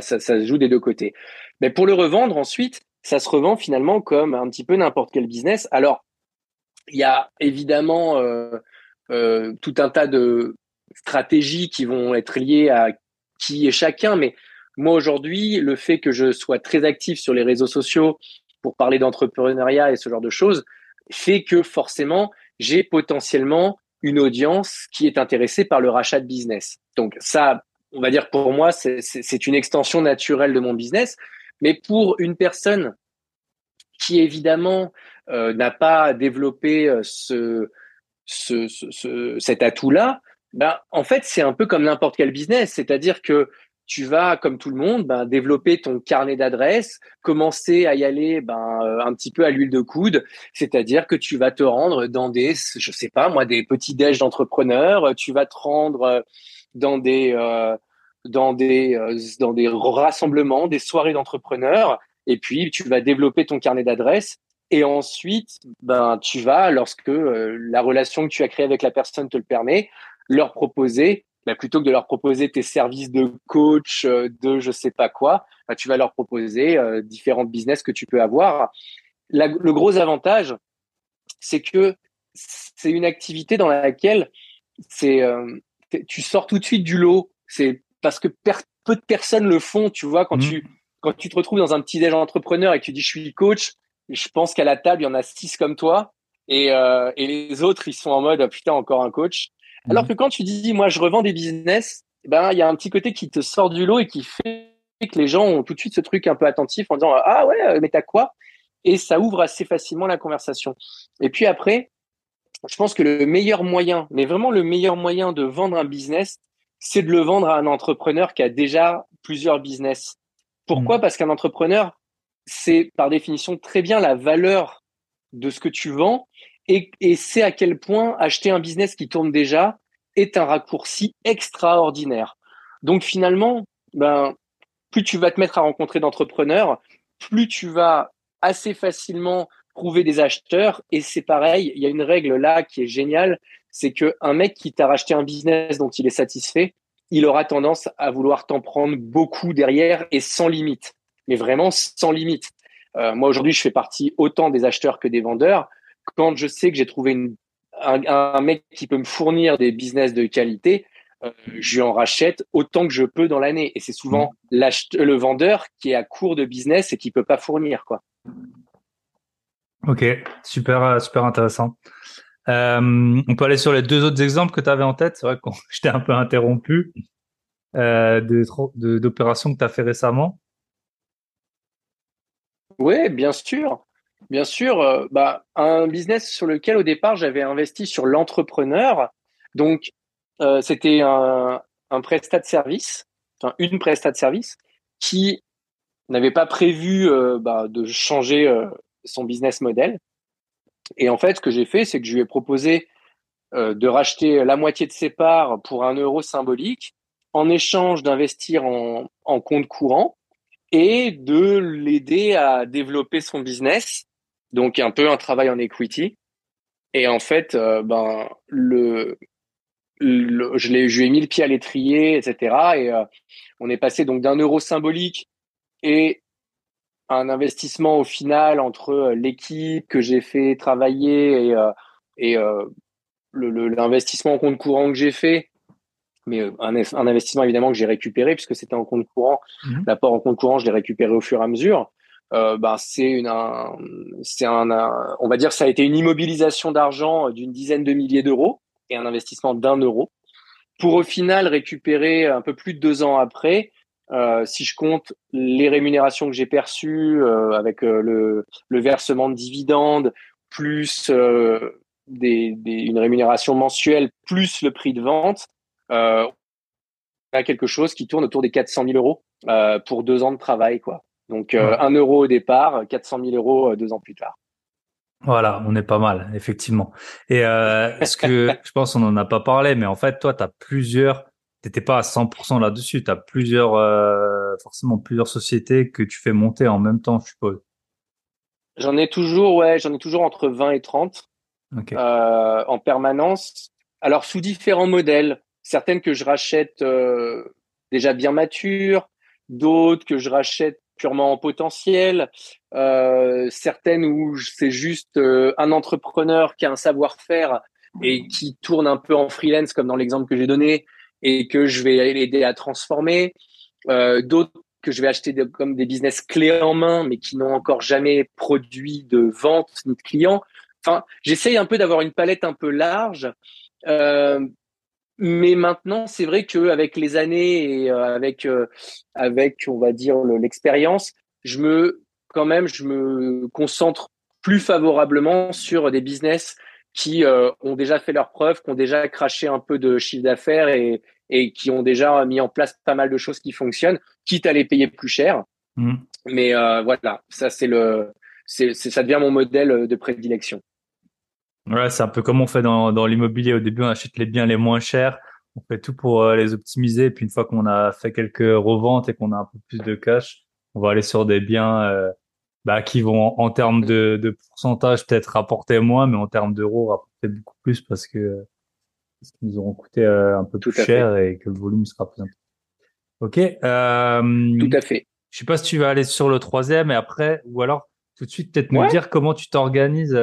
ça, se joue des deux côtés. Mais pour le revendre ensuite, ça se revend finalement comme un petit peu n'importe quel business. Alors, il y a évidemment euh, tout un tas de stratégies qui vont être liées à qui est chacun, mais moi aujourd'hui, le fait que je sois très actif sur les réseaux sociaux pour parler d'entrepreneuriat et ce genre de choses fait que forcément, j'ai potentiellement une audience qui est intéressée par le rachat de business. Donc ça, on va dire pour moi, c'est une extension naturelle de mon business. Mais pour une personne qui évidemment euh, n'a pas développé euh, ce, ce, ce, cet atout-là, ben, en fait, c'est un peu comme n'importe quel business. C'est-à-dire que tu vas, comme tout le monde, ben, développer ton carnet d'adresses, commencer à y aller ben, euh, un petit peu à l'huile de coude, c'est-à-dire que tu vas te rendre dans des, je sais pas moi, des petits déj d'entrepreneurs, tu vas te rendre euh, dans des, euh, dans des, dans des rassemblements, des soirées d'entrepreneurs, et puis tu vas développer ton carnet d'adresses. Et ensuite, ben, tu vas, lorsque la relation que tu as créée avec la personne te le permet, leur proposer bah, plutôt que de leur proposer tes services de coach, euh, de je sais pas quoi, bah, tu vas leur proposer euh, différents business que tu peux avoir. le gros avantage, c'est que c'est une activité dans laquelle c'est euh, tu sors tout de suite du lot. C'est parce que peu de personnes le font, tu vois, quand mmh. tu quand tu te retrouves dans un petit déj entrepreneur et que tu dis je suis coach, je pense qu'à la table il y en a six comme toi et, et les autres ils sont en mode putain encore un coach Alors que quand tu dis, moi, je revends des business, ben, il y a un petit côté qui te sort du lot et qui fait que les gens ont tout de suite ce truc un peu attentif en disant, ah ouais, mais t'as quoi? Et ça ouvre assez facilement la conversation. Et puis après, je pense que le meilleur moyen, mais vraiment le meilleur moyen de vendre un business, c'est de le vendre à un entrepreneur qui a déjà plusieurs business. Pourquoi? Mmh. Parce qu'un entrepreneur, c'est par définition très bien la valeur de ce que tu vends et, et c'est à quel point acheter un business qui tourne déjà est un raccourci extraordinaire. Donc finalement, ben, plus tu vas te mettre à rencontrer d'entrepreneurs, plus tu vas assez facilement trouver des acheteurs. Et c'est pareil, il y a une règle là qui est géniale, c'est que un mec qui t'a racheté un business dont il est satisfait, il aura tendance à vouloir t'en prendre beaucoup derrière et sans limite. Mais vraiment sans limite. Euh, moi aujourd'hui, je fais partie autant des acheteurs que des vendeurs. Quand je sais que j'ai trouvé une, un, mec qui peut me fournir des business de qualité, euh, je lui en rachète autant que je peux dans l'année. Et c'est souvent mmh. le vendeur qui est à court de business et qui peut pas fournir quoi. Ok, super, euh, super intéressant. Euh, on peut aller sur les deux autres exemples que tu avais en tête. C'est vrai que je t'ai un peu interrompu euh, d'opérations que tu as fait récemment. Oui, bien sûr. Bien sûr, euh, bah, un business sur lequel au départ j'avais investi sur l'entrepreneur. Donc, c'était un, un prestat de service, enfin, une prestat de service qui n'avait pas prévu bah, de changer son business model. Et en fait, ce que j'ai fait, c'est que je lui ai proposé euh, de racheter la moitié de ses parts pour un euro symbolique en échange d'investir en, en compte courant et de l'aider à développer son business. Donc un peu un travail en equity. Et en fait, euh, ben le, je, l'ai, je lui ai mis le pied à l'étrier, etc. Et euh, on est passé donc d'un euro symbolique et un investissement au final entre euh, l'équipe que j'ai fait travailler et, euh, et l'investissement en compte courant que j'ai fait, mais un, un, investissement évidemment que j'ai récupéré puisque c'était en compte courant. Mhm. L'apport en compte courant, je l'ai récupéré au fur et à mesure. Euh, ben c'est une, c'est un, on va dire, ça a été une immobilisation d'argent d'une dizaine de milliers d'euros et un investissement d'un euro pour au final récupérer un peu plus de deux ans après euh, si je compte les rémunérations que j'ai perçues euh, avec euh, le, le, versement de dividendes, plus des, des, une rémunération mensuelle, plus le prix de vente, on a quelque chose qui tourne autour des 400 000 euros pour deux ans de travail. quoi. Donc un euro au départ, 400 000 euros deux ans plus tard. Voilà, on est pas mal, effectivement. Et euh, ce que je pense on en a pas parlé, mais en fait, toi, tu as plusieurs t'étais pas à 100% là-dessus. Tu as plusieurs, euh, forcément plusieurs sociétés que tu fais monter en même temps, je suppose. J'en ai toujours, ouais, j'en ai toujours entre 20 et 30 euh, en permanence. Alors sous différents modèles, certaines que je rachète euh, déjà bien matures, d'autres que je rachète purement en potentiel, euh, certaines où c'est juste euh, un entrepreneur qui a un savoir-faire et qui tourne un peu en freelance, comme dans l'exemple que j'ai donné, et que je vais l'aider à transformer. Euh, D'autres que je vais acheter comme des business clés en main, mais qui n'ont encore jamais produit de vente ni de clients. Enfin, j'essaye un peu d'avoir une palette un peu large. Mais maintenant, c'est vrai qu'avec les années et euh, avec, euh, avec, on va dire, l'expérience, je me, quand même, je me concentre plus favorablement sur des business qui euh, ont déjà fait leurs preuves, qui ont déjà craché un peu de chiffre d'affaires et, et qui ont déjà mis en place pas mal de choses qui fonctionnent, quitte à les payer plus cher. Mmh. Mais euh, voilà, ça c'est le, c'est, ça devient mon modèle de prédilection. Ouais, c'est un peu comme on fait dans, dans l'immobilier. Au début, on achète les biens les moins chers, on fait tout pour euh, les optimiser. Puis une fois qu'on a fait quelques reventes et qu'on a un peu plus de cash, on va aller sur des biens bah, qui vont en termes de, de pourcentage peut-être rapporter moins, mais en termes d'euros rapporter beaucoup plus parce que parce qu'ils nous auront coûté euh, un peu plus cher et que le volume sera plus important. Ok. Euh, tout à fait. Je sais pas si tu vas aller sur le troisième et après, ou alors tout de suite peut-être nous dire comment tu t'organises.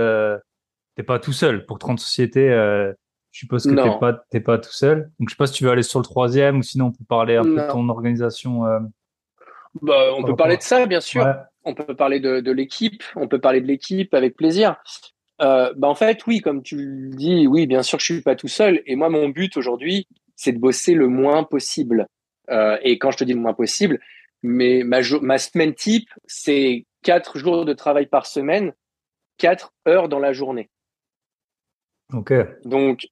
T'es pas tout seul pour 30 sociétés. Euh, je suppose que t'es pas t'es pas tout seul. Donc je sais pas si tu veux aller sur le troisième ou sinon on peut parler un peu de ton organisation. Euh, bah, on peut parler de ça, bien sûr. On peut parler de, de l'équipe. On peut parler de l'équipe avec plaisir. euh, bah en fait, oui, comme tu le dis, oui, bien sûr, je suis pas tout seul. Et moi, mon but aujourd'hui, c'est de bosser le moins possible. Euh, et quand je te dis le moins possible, mais ma, ma semaine type, c'est quatre jours de travail par semaine, quatre heures dans la journée. Ok. Donc,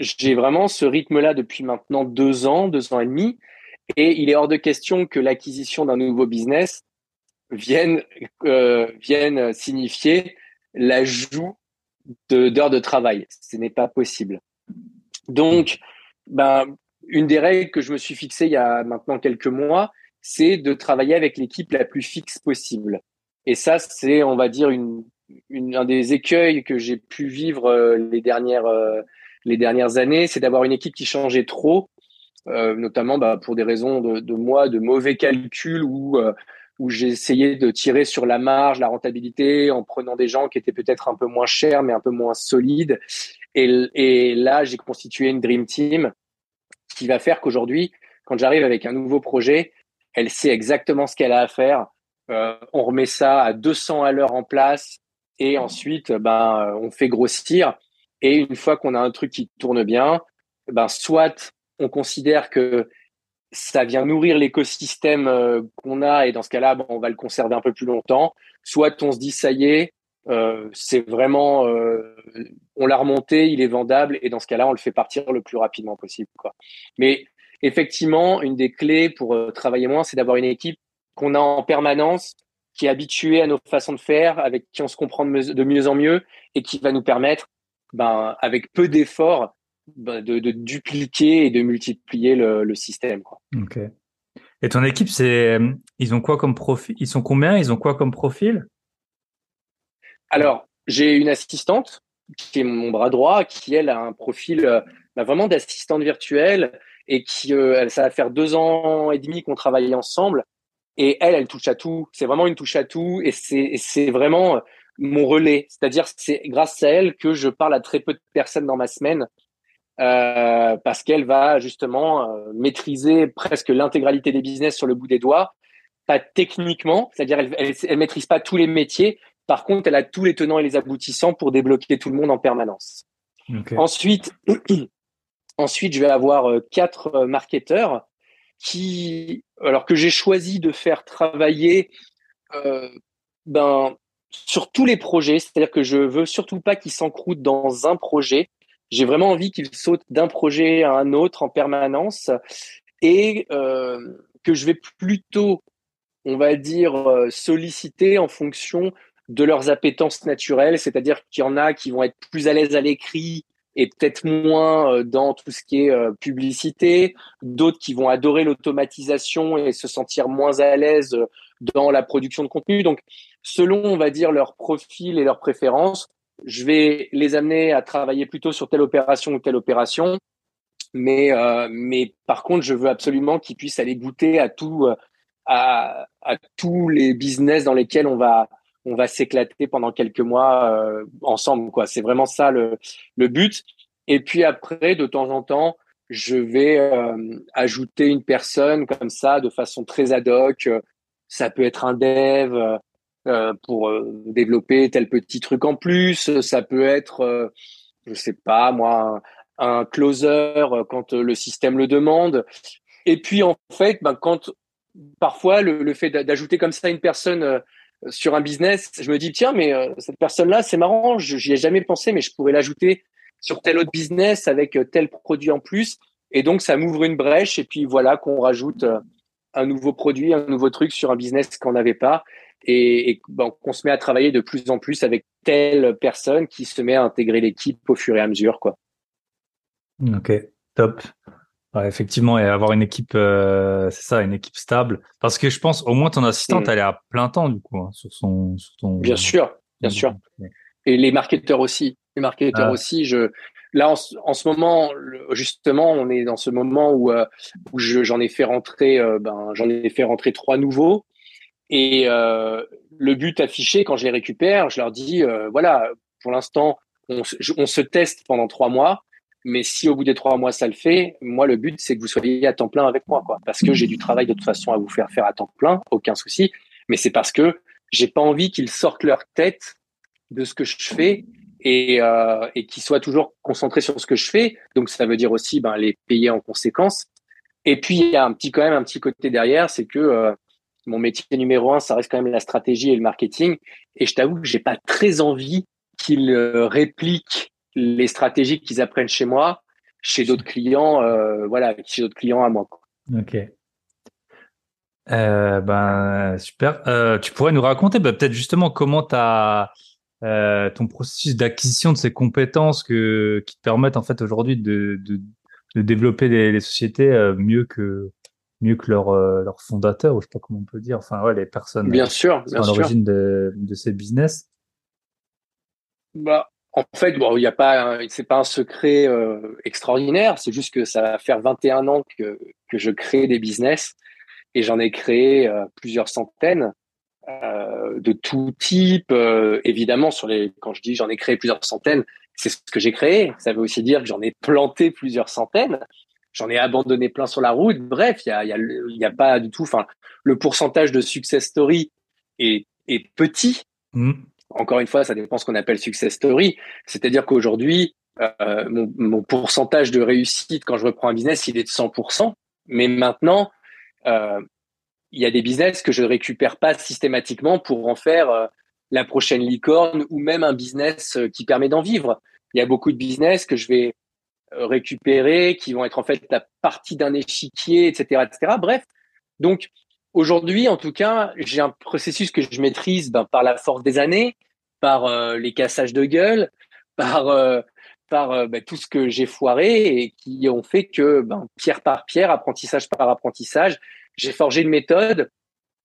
j'ai vraiment ce rythme-là depuis maintenant deux ans, deux ans et demi. Et il est hors de question que l'acquisition d'un nouveau business vienne, euh, vienne signifier l'ajout d'heures de, travail. Ce n'est pas possible. Donc, ben, une des règles que je me suis fixée il y a maintenant quelques mois, c'est de travailler avec l'équipe la plus fixe possible. Et ça, c'est, on va dire, une, une, un des écueils que j'ai pu vivre euh, les dernières euh, les dernières années, c'est d'avoir une équipe qui changeait trop, euh, notamment bah, pour des raisons de, de moi, de mauvais calculs ou où j'ai essayé de tirer sur la marge, la rentabilité, en prenant des gens qui étaient peut-être un peu moins chers, mais un peu moins solides. Et, et là, j'ai constitué une Dream Team qui va faire qu'aujourd'hui, quand j'arrive avec un nouveau projet, elle sait exactement ce qu'elle a à faire. Euh, on remet ça à 200 à l'heure en place et ensuite, ben, on fait grossir. Et une fois qu'on a un truc qui tourne bien, ben, soit on considère que ça vient nourrir l'écosystème euh, qu'on a et dans ce cas-là, on va le conserver un peu plus longtemps. Soit on se dit ça y est, euh, c'est vraiment, euh, on l'a remonté, il est vendable et dans ce cas-là, on le fait partir le plus rapidement possible. Mais effectivement, une des clés pour travailler moins, c'est d'avoir une équipe qu'on a en permanence, qui est habituée à nos façons de faire, avec qui on se comprend de mieux en mieux et qui va nous permettre, ben, avec peu d'efforts, bah, de, dupliquer et de multiplier le, système. Quoi. Ok. Et ton équipe, c'est ils ont quoi comme profil Ils sont combien? Ils ont quoi comme profil? Alors, j'ai une assistante qui est mon bras droit, qui elle a un profil euh, bah, vraiment d'assistante virtuelle et qui euh, ça va faire deux ans et demi qu'on travaille ensemble. Et elle, elle touche à tout. C'est vraiment une touche à tout et c'est c'est vraiment mon relais. C'est-à-dire c'est grâce à elle que je parle à très peu de personnes dans ma semaine euh, parce qu'elle va justement euh, maîtriser presque l'intégralité des business sur le bout des doigts, pas techniquement, c'est-à-dire elle, elle, maîtrise pas tous les métiers. Par contre, elle a tous les tenants et les aboutissants pour débloquer tout le monde en permanence. Ensuite, ensuite, je vais avoir euh, quatre marketeurs qui, alors que j'ai choisi de faire travailler, euh, ben sur tous les projets, c'est-à-dire que je veux surtout pas qu'ils s'encroutent dans un projet. J'ai vraiment envie qu'il saute d'un projet à un autre en permanence. Et euh, que je vais plutôt, on va dire, euh, solliciter en fonction de leurs appétences naturelles, c'est-à-dire qu'il y en a qui vont être plus à l'aise à l'écrit et peut-être moins euh, dans tout ce qui est publicité, d'autres qui vont adorer l'automatisation et se sentir moins à l'aise dans la production de contenu. Donc, selon, on va dire, leur profil et leurs préférences, je vais les amener à travailler plutôt sur telle opération ou telle opération. Mais, euh, mais par contre, je veux absolument qu'ils puissent aller goûter à tout, euh, à, à, tous les business dans lesquels on va, on va s'éclater pendant quelques mois euh, ensemble. Quoi, c'est vraiment ça le, le but. Et puis après, de temps en temps, je vais euh, ajouter une personne comme ça de façon très ad hoc. Ça peut être un dev, euh, pour euh, développer tel petit truc en plus. Ça peut être, euh, je sais pas moi, un, closer quand le système le demande. Et puis en fait, ben, quand parfois le, le fait d'ajouter comme ça une personne sur un business, je me dis tiens mais cette personne-là c'est marrant, j'y ai jamais pensé mais je pourrais l'ajouter sur tel autre business avec tel produit en plus. Et donc ça m'ouvre une brèche et puis voilà qu'on rajoute un nouveau produit, un nouveau truc sur un business qu'on n'avait pas et, et ben, qu'on se met à travailler de plus en plus avec telle personne qui se met à intégrer l'équipe au fur et à mesure, quoi. Ok, top. Effectivement, et avoir une équipe, euh, c'est ça, une équipe stable. Parce que je pense, au moins ton assistante, mm. elle est à plein temps du coup hein, sur son, sur ton. Bien sûr, bien sûr. Et les marketeurs aussi. Les marketeurs ah. aussi. Je là en, en, ce moment, justement, on est dans ce moment où euh, où j'en ai fait rentrer, euh, ben j'en ai fait rentrer trois nouveaux. Et euh, le but affiché, quand je les récupère, je leur dis, euh, voilà, pour l'instant, on, on, se teste pendant trois mois, mais si au bout des trois mois ça le fait, moi le but c'est que vous soyez à temps plein avec moi, quoi, parce que j'ai du travail de toute façon à vous faire faire à temps plein, aucun souci, mais c'est parce que j'ai pas envie qu'ils sortent leur tête de ce que je fais et, euh, et qui soit toujours concentré sur ce que je fais. Donc ça veut dire aussi ben, les payer en conséquence. Et puis il y a un petit quand même un petit côté derrière, c'est que euh, mon métier numéro un, ça reste quand même la stratégie et le marketing. Et je t'avoue que j'ai pas très envie qu'ils euh, répliquent les stratégies qu'ils apprennent chez moi, chez d'autres clients, euh, voilà, chez d'autres clients à moi. Ok. Euh, ben super. Euh, tu pourrais nous raconter ben, peut-être justement comment tu as euh, ton processus d'acquisition de ces compétences que, qui te permettent en fait aujourd'hui de, de, de, développer les, les sociétés euh, mieux que mieux que leurs euh, leur fondateurs ou je sais pas comment on peut dire enfin ouais les personnes bien sûr bien à l'origine de, de ces business bah en fait bon il n'y a pas c'est pas un secret euh, extraordinaire c'est juste que ça va faire 21 ans que que je crée des business et j'en ai créé euh, plusieurs centaines euh, de tout type. Évidemment, sur les, quand je dis j'en ai créé plusieurs centaines, c'est ce que j'ai créé. Ça veut aussi dire que j'en ai planté plusieurs centaines. J'en ai abandonné plein sur la route. Bref, il y a, y, y a pas du tout. Enfin, le pourcentage de success story est, est petit. Mmh. Encore une fois, ça dépend ce qu'on appelle success story. C'est-à-dire qu'aujourd'hui, euh, mon, mon, pourcentage de réussite quand je reprends un business, il est de 100%. Mais maintenant, euh, il y a des business que je ne récupère pas systématiquement pour en faire euh, la prochaine licorne ou même un business euh, qui permet d'en vivre. Il y a beaucoup de business que je vais euh, récupérer, qui vont être en fait la partie d'un échiquier, etc., etc. Bref, donc aujourd'hui, en tout cas, j'ai un processus que je maîtrise ben, par la force des années, par euh, les cassages de gueule, par euh, par ben, tout ce que j'ai foiré et qui ont fait que ben, pierre par pierre, apprentissage par apprentissage, j'ai forgé une méthode.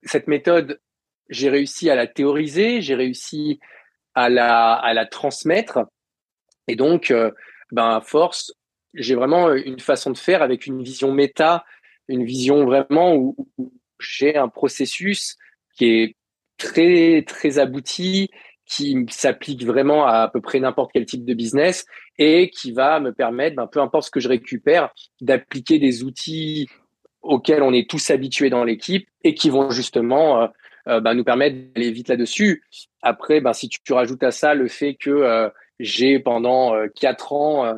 Cette méthode, j'ai réussi à la théoriser, j'ai réussi à la, à la transmettre. Et donc, euh, ben, à force, j'ai vraiment une façon de faire avec une vision méta, une vision vraiment où, où j'ai un processus qui est très, très abouti, qui s'applique vraiment à à peu près n'importe quel type de business et qui va me permettre, ben, peu importe ce que je récupère, d'appliquer des outils auxquels on est tous habitués dans l'équipe et qui vont justement euh, euh, bah, nous permettre d'aller vite là-dessus. Après, bah, si tu, rajoutes à ça le fait que euh, j'ai pendant quatre ans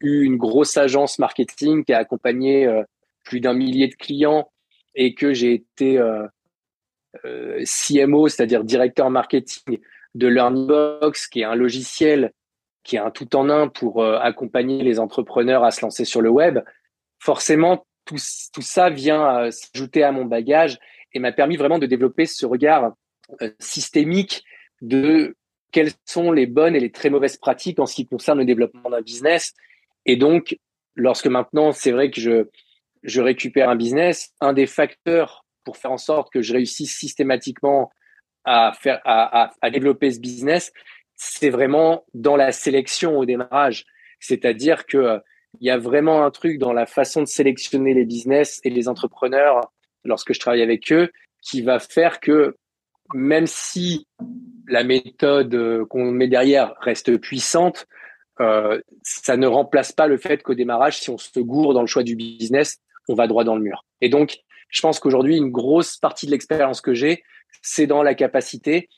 eu une grosse agence marketing qui a accompagné plus d'un millier de clients et que j'ai été CMO, c'est-à-dire directeur marketing de LearningBox, qui est un logiciel qui est un tout en un pour accompagner les entrepreneurs à se lancer sur le web. Forcément, tout, ça vient euh, s'ajouter à mon bagage et m'a permis vraiment de développer ce regard euh, systémique de quelles sont les bonnes et les très mauvaises pratiques en ce qui concerne le développement d'un business. Et donc, lorsque maintenant, c'est vrai que je, je récupère un business, un des facteurs pour faire en sorte que je réussisse systématiquement à faire, à, à, à développer ce business, c'est vraiment dans la sélection au démarrage. C'est-à-dire que il y a vraiment un truc dans la façon de sélectionner les business et les entrepreneurs lorsque je travaille avec eux qui va faire que même si la méthode euh, qu'on met derrière reste puissante, euh, ça ne remplace pas le fait qu'au démarrage, si on se gourre dans le choix du business, on va droit dans le mur. Et donc, je pense qu'aujourd'hui, une grosse partie de l'expérience que j'ai, c'est dans la capacité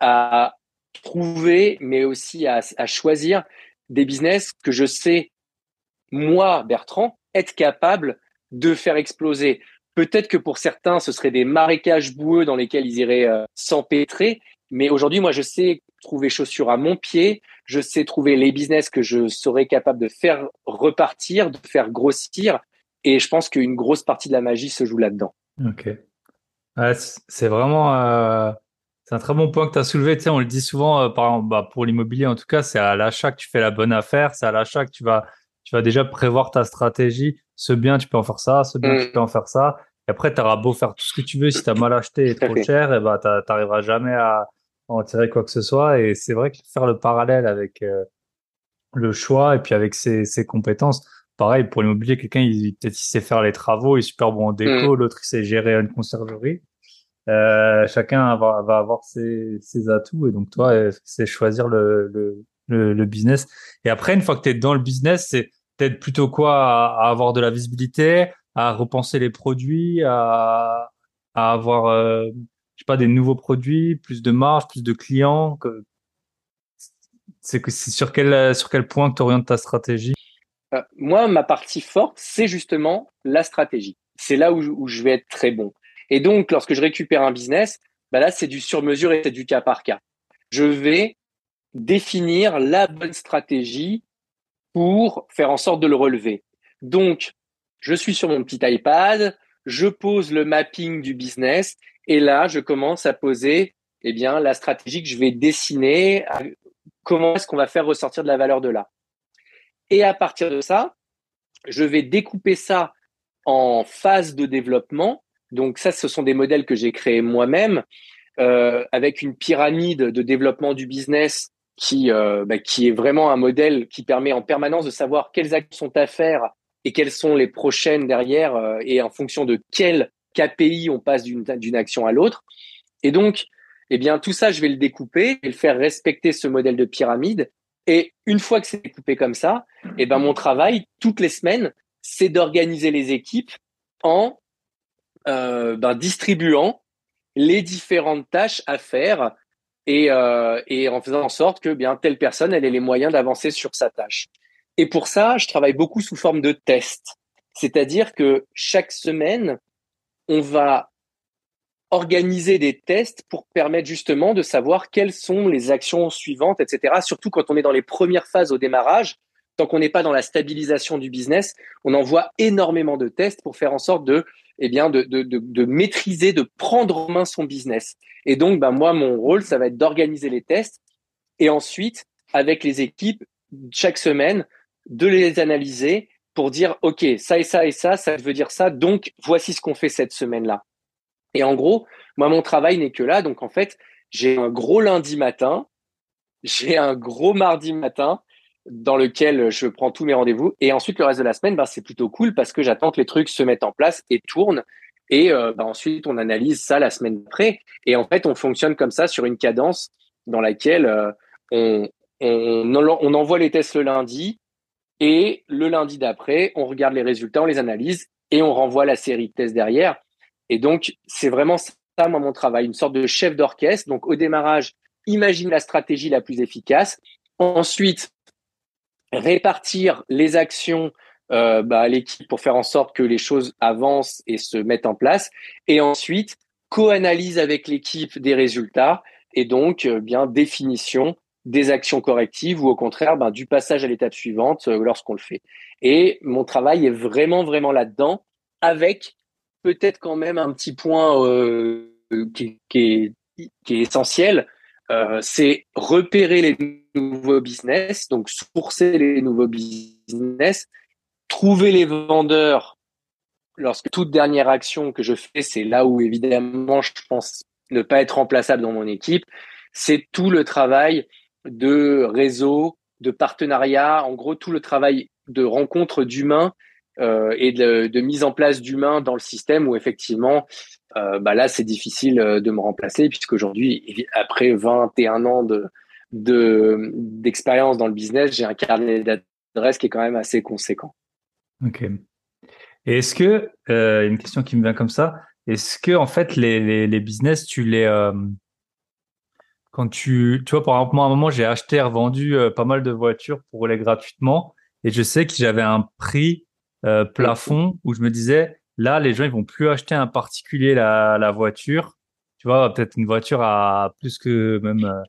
à trouver, mais aussi à, choisir des business que je sais moi, Bertrand, être capable de faire exploser. Peut-être que pour certains, ce serait des marécages boueux dans lesquels ils iraient euh, s'empêtrer. Mais aujourd'hui, moi, je sais trouver chaussures à mon pied. Je sais trouver les business que je serais capable de faire repartir, de faire grossir. Et je pense qu'une grosse partie de la magie se joue là-dedans. Ok. Ouais, c'est vraiment, euh, c'est un très bon point que tu as soulevé. Tu sais, on le dit souvent, euh, par exemple, bah, pour l'immobilier en tout cas, c'est à l'achat que tu fais la bonne affaire. C'est à l'achat que tu vas tu vas déjà prévoir ta stratégie. Ce bien, tu peux en faire ça. Ce bien, tu mm. peux en faire ça. Et après, tu auras beau faire tout ce que tu veux. Si tu as mal acheté et trop cher, et ben, tu n'arriveras jamais à en tirer quoi que ce soit. Et c'est vrai que faire le parallèle avec euh, le choix et puis avec ses, ses compétences, pareil, pour l'immobilier, quelqu'un, il, peut-être il sait faire les travaux, il est super bon en déco, mm. l'autre, il sait gérer une conciergerie. Euh, chacun va, va avoir ses, ses, atouts et donc toi, c'est choisir le, le, le, le, business. Et après, une fois que tu es dans le business, c'est peut-être plutôt quoi à, avoir de la visibilité, à repenser les produits, à, à avoir, euh, je sais pas, des nouveaux produits, plus de marge, plus de clients. Que... C'est que c'est sur quel sur quel point tu orientes ta stratégie? Euh, Moi, ma partie forte, c'est justement la stratégie. C'est là où, où, je vais être très bon. Et donc, lorsque je récupère un business, bah là, c'est du sur-mesure et c'est du cas par cas. Je vais définir la bonne stratégie pour faire en sorte de le relever. Donc, je suis sur mon petit iPad, je pose le mapping du business et là, je commence à poser eh bien, la stratégie que je vais dessiner, comment est-ce qu'on va faire ressortir de la valeur de là. Et à partir de ça, je vais découper ça en phases de développement. Donc ça, ce sont des modèles que j'ai créés moi-même euh, avec une pyramide de développement du business qui, euh, bah, qui est vraiment un modèle qui permet en permanence de savoir quelles actions sont à faire et quelles sont les prochaines derrière euh, et en fonction de quel KPI on passe d'une action à l'autre. Et donc, eh bien, tout ça, je vais le découper et le faire respecter ce modèle de pyramide. Et une fois que c'est découpé comme ça, eh ben, mon travail, toutes les semaines, c'est d'organiser les équipes en euh, ben, distribuant les différentes tâches à faire et, euh, et en faisant en sorte que bien telle personne ait les moyens d'avancer sur sa tâche. Et pour ça, je travaille beaucoup sous forme de tests. C'est-à-dire que chaque semaine, on va organiser des tests pour permettre justement de savoir quelles sont les actions suivantes, etc. Surtout quand on est dans les premières phases au démarrage, tant qu'on n'est pas dans la stabilisation du business, on envoie énormément de tests pour faire en sorte de, eh bien, de, de, de, maîtriser, de prendre en main son business. Et donc, ben, moi, mon rôle, ça va être d'organiser les tests et ensuite, avec les équipes, chaque semaine, de les analyser pour dire, OK, ça et ça et ça, ça veut dire ça. Donc, voici ce qu'on fait cette semaine-là. Et en gros, moi, mon travail n'est que là. Donc, en fait, j'ai un gros lundi matin, j'ai un gros mardi matin dans lequel je prends tous mes rendez-vous. Et ensuite, le reste de la semaine, ben, c'est plutôt cool parce que j'attends que les trucs se mettent en place et tournent. Et euh, ben, ensuite, on analyse ça la semaine d'après. Et en fait, on fonctionne comme ça sur une cadence dans laquelle euh, on envoie les tests le lundi. Et le lundi d'après, on regarde les résultats, on les analyse et on renvoie la série de tests derrière. Et donc, c'est vraiment ça, moi, mon travail, une sorte de chef d'orchestre. Donc, au démarrage, imagine la stratégie la plus efficace. Ensuite, répartir les actions euh, bah, à l'équipe pour faire en sorte que les choses avancent et se mettent en place. Et ensuite, co-analyse avec l'équipe des résultats et donc euh, bien définition des actions correctives ou au contraire ben, du passage à l'étape suivante euh, lorsqu'on le fait. Et mon travail est vraiment, vraiment là-dedans avec peut-être quand même un petit point euh, qui, est, essentiel, euh, c'est repérer les nouveaux business, donc sourcer les nouveaux business, trouver les vendeurs. Lorsque toute dernière action que je fais, c'est là où évidemment je pense ne pas être remplaçable dans mon équipe, c'est tout le travail de réseau, de partenariat, en gros tout le travail de rencontre d'humains et de, mise en place d'humains dans le système où effectivement, euh, bah là, c'est difficile euh, de me remplacer puisqu'aujourd'hui, après 21 ans de d'expérience dans le business, j'ai un carnet d'adresses qui est quand même assez conséquent. Ok. Et est-ce que, euh, une question qui me vient comme ça, est-ce que en fait les, les, les business, tu les quand tu, tu vois, par exemple, moi, à un moment, j'ai acheté et revendu pas mal de voitures pour rouler gratuitement. Et je sais que j'avais un prix euh, plafond où je me disais là les gens ils vont plus acheter un particulier la, la voiture. Tu vois peut-être une voiture à plus que même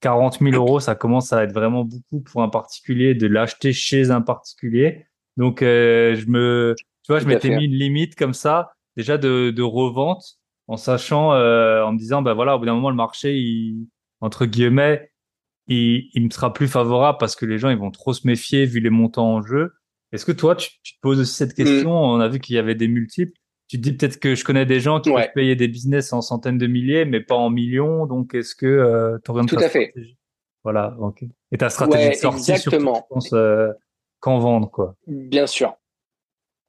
40 euh, 000 euros ça commence à être vraiment beaucoup pour un particulier de l'acheter chez un particulier. Donc euh, je me tu vois je m'étais mis une limite comme ça déjà de, de revente en sachant en me disant ben voilà au bout d'un moment le marché il, entre guillemets il, il me sera plus favorable parce que les gens ils vont trop se méfier vu les montants en jeu est-ce que toi, tu, te poses aussi cette question? Mm. On a vu qu'il y avait des multiples. Tu te dis peut-être que je connais des gens qui peuvent payer des business en centaines de milliers, mais pas en millions. Donc, est-ce que euh, tu Tout à fait. Voilà, ok. Et ta stratégie de sortie, exactement. surtout, je pense, euh, quand vendre, quoi? Bien sûr.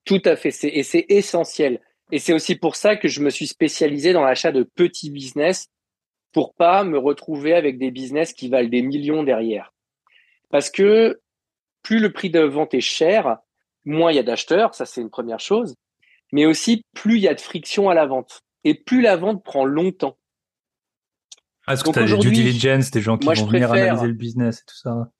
Tout à fait. Et c'est essentiel. Et c'est aussi pour ça que je me suis spécialisé dans l'achat de petits business pour pas me retrouver avec des business qui valent des millions derrière. Parce que plus le prix de vente est cher, moins il y a d'acheteurs, ça c'est une première chose, mais aussi plus il y a de friction à la vente et plus la vente prend longtemps. Ah, est-ce que tu as des due diligence, des gens qui vont venir analyser le business et tout ça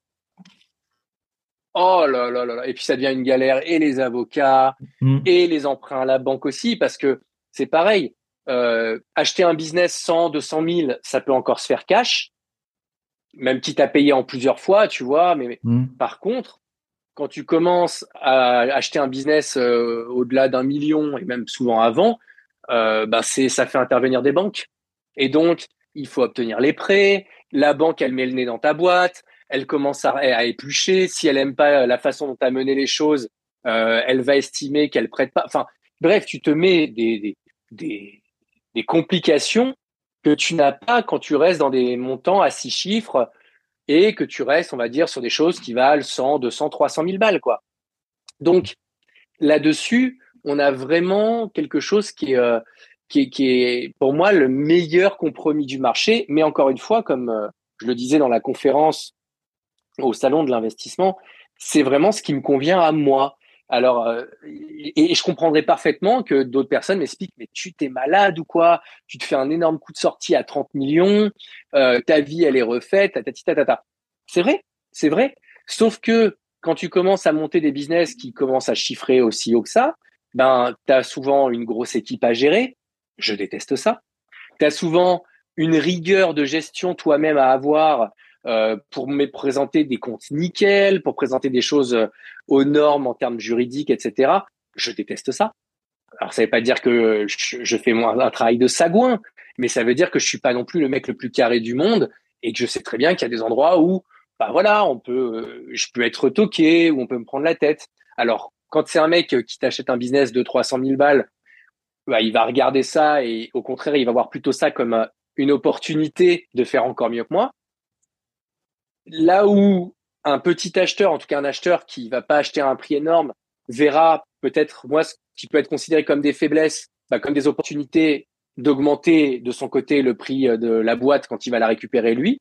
Oh là là là là. Et puis ça devient une galère. Et les avocats, mm. et les emprunts à la banque aussi, parce que c'est pareil. Euh, acheter un business 100, 200 000, ça peut encore se faire cash, même quitte à payer en plusieurs fois, tu vois. Mais, mm. par contre, quand tu commences à acheter un business euh, au-delà d'un million et même souvent avant, euh, bah c'est ça fait intervenir des banques. Et donc, il faut obtenir les prêts. La banque, elle met le nez dans ta boîte elle commence à, à, éplucher. Si elle aime pas la façon dont tu as mené les choses, euh, elle va estimer qu'elle prête pas. Enfin, bref, tu te mets des, des, des, complications que tu n'as pas quand tu restes dans des montants à six chiffres et que tu restes, on va dire, sur des choses qui valent 100, 200, 300 000 balles, quoi. Donc, là-dessus, on a vraiment quelque chose qui est, euh, qui, est, qui est, pour moi, le meilleur compromis du marché. Mais encore une fois, comme euh, je le disais dans la conférence au salon de l'investissement, c'est vraiment ce qui me convient à moi. Alors, euh, et, je comprendrais parfaitement que d'autres personnes m'expliquent, mais tu t'es malade ou quoi? Tu te fais un énorme coup de sortie à 30 millions, euh, ta vie elle est refaite, tatati tatata. C'est vrai, c'est vrai. Sauf que quand tu commences à monter des business qui commencent à chiffrer aussi haut que ça, ben tu as souvent une grosse équipe à gérer. Je déteste ça. Tu as souvent une rigueur de gestion toi-même à avoir euh, pour me présenter des comptes nickel, pour présenter des choses euh, aux normes en termes juridiques, etc. Je déteste ça. Alors ça veut pas dire que je, fais moins un travail de sagouin, mais ça veut dire que je suis pas non plus le mec le plus carré du monde et que je sais très bien qu'il y a des endroits où, bah voilà, on peut, euh, je peux être toqué ou on peut me prendre la tête. Alors quand c'est un mec qui t'achète un business de 300 000 balles, bah, il va regarder ça et au contraire, il va voir plutôt ça comme une opportunité de faire encore mieux que moi. Là où un petit acheteur, en tout cas un acheteur qui va pas acheter à un prix énorme, verra peut-être moi ce qui peut être considéré comme des faiblesses, bah, comme des opportunités d'augmenter de son côté le prix euh, de la boîte quand il va la récupérer lui.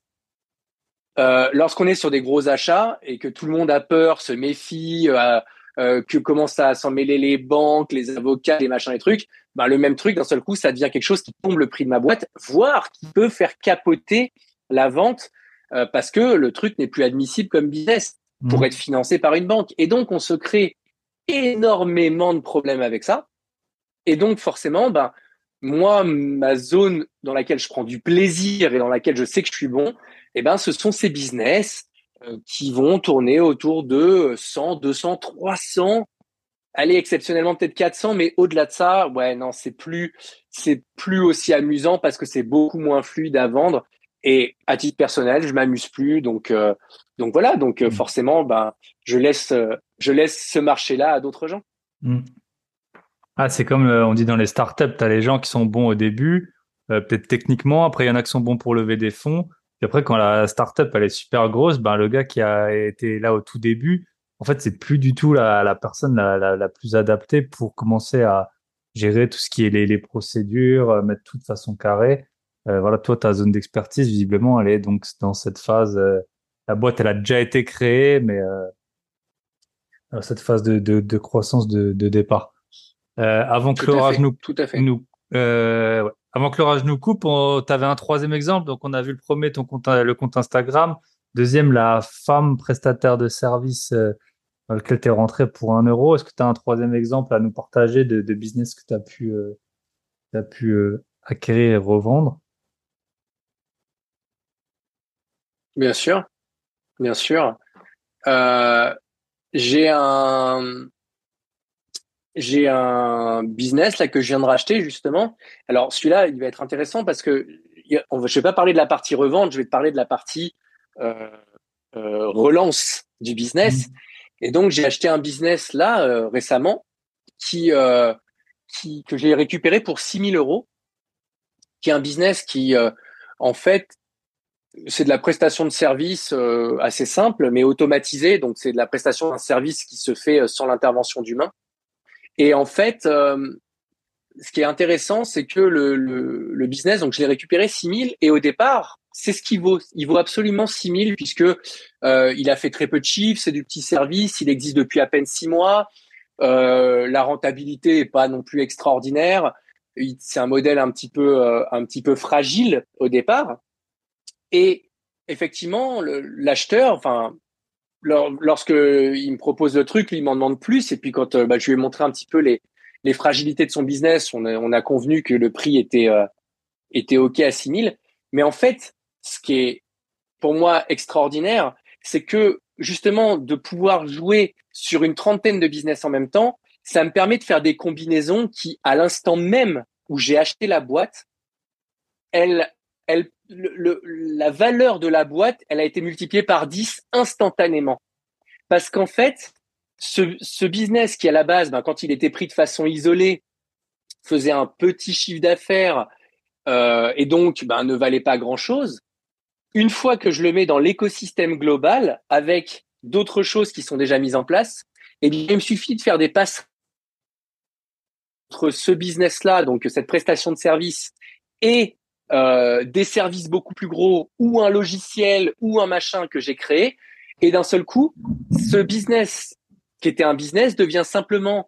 Euh, Lorsqu'on est sur des gros achats et que tout le monde a peur, se méfie, euh, euh, que commencent à s'en mêler les banques, les avocats, les machins, les trucs, bah, le même truc d'un seul coup, ça devient quelque chose qui tombe le prix de ma boîte, voire qui peut faire capoter la vente euh, parce que le truc n'est plus admissible comme business pour mmh. être financé par une banque. Et donc, on se crée énormément de problèmes avec ça. Et donc, forcément, ben, moi, ma zone dans laquelle je prends du plaisir et dans laquelle je sais que je suis bon, eh ben, ce sont ces business euh, qui vont tourner autour de 100, 200, 300, allez, exceptionnellement peut-être 400, mais au-delà de ça, ouais, non, c'est plus, c'est plus aussi amusant parce que c'est beaucoup moins fluide à vendre et à titre personnel, je m'amuse plus, donc euh, donc voilà, donc euh, mm. forcément, ben je laisse euh, je laisse ce marché-là à d'autres gens. Mm. Ah, c'est comme on dit dans les startups, tu as les gens qui sont bons au début, peut-être techniquement, après il y en a qui sont bons pour lever des fonds, et après quand la startup elle est super grosse, ben le gars qui a été là au tout début, en fait c'est plus du tout la, la personne la, la, la, plus adaptée pour commencer à gérer tout ce qui est les, les procédures, mettre tout de façon carrée. Euh, voilà, toi, ta zone d'expertise, visiblement, elle est donc dans cette phase. Euh, la boîte, elle a déjà été créée, mais euh, cette phase de, de, de croissance de, de départ. avant que l'orage nous, tout à fait. nous ouais. avant que l'orage nous coupe, tu avais un troisième exemple. Donc, on a vu le premier, ton compte, le compte Instagram. Deuxième, la femme prestataire de service dans lequel tu es rentré pour un euro. Est-ce que tu as un troisième exemple à nous partager de, de business que tu as pu, as pu acquérir et revendre? Bien sûr, bien sûr. Euh, j'ai un j'ai un business là que je viens de racheter justement. Alors celui-là, il va être intéressant parce que on je vais pas parler de la partie revente, je vais te parler de la partie euh, euh, relance du business. Mmh. Et donc j'ai acheté un business là euh, récemment qui, euh, qui que j'ai récupéré pour 6000 euros, qui est un business qui en fait c'est de la prestation de service euh, assez simple, mais automatisée. Donc, c'est de la prestation d'un service qui se fait euh, sans l'intervention d'humain. Et en fait, euh, ce qui est intéressant, c'est que le, le, business, donc je l'ai récupéré 6000 et au départ, c'est ce qu'il vaut. Il vaut absolument 6000 puisque euh, il a fait très peu de chiffres, c'est du petit service, il existe depuis à peine six mois. Euh, la rentabilité est pas non plus extraordinaire. C'est un modèle un petit peu un petit peu fragile au départ. Et effectivement, l'acheteur, enfin, me propose le truc, il m'en demande plus. Et puis quand bah, je lui ai montré un petit peu les, fragilités de son business, on a, on a convenu que le prix était était ok à 6000. Mais en fait, ce qui est pour moi extraordinaire, c'est que justement de pouvoir jouer sur une trentaine de business en même temps, ça me permet de faire des combinaisons qui, à l'instant même où j'ai acheté la boîte, elle, la valeur de la boîte, elle a été multipliée par 10 instantanément. Parce qu'en fait, ce, ce, business qui à la base, ben, quand il était pris de façon isolée, faisait un petit chiffre d'affaires euh, et donc ben, ne valait pas grand-chose, une fois que je le mets dans l'écosystème global avec d'autres choses qui sont déjà mises en place, eh bien, il me suffit de faire des passes entre ce business-là, donc cette prestation de service, et euh, des services beaucoup plus gros ou un logiciel ou un machin que j'ai créé. Et d'un seul coup, ce business qui était un business devient simplement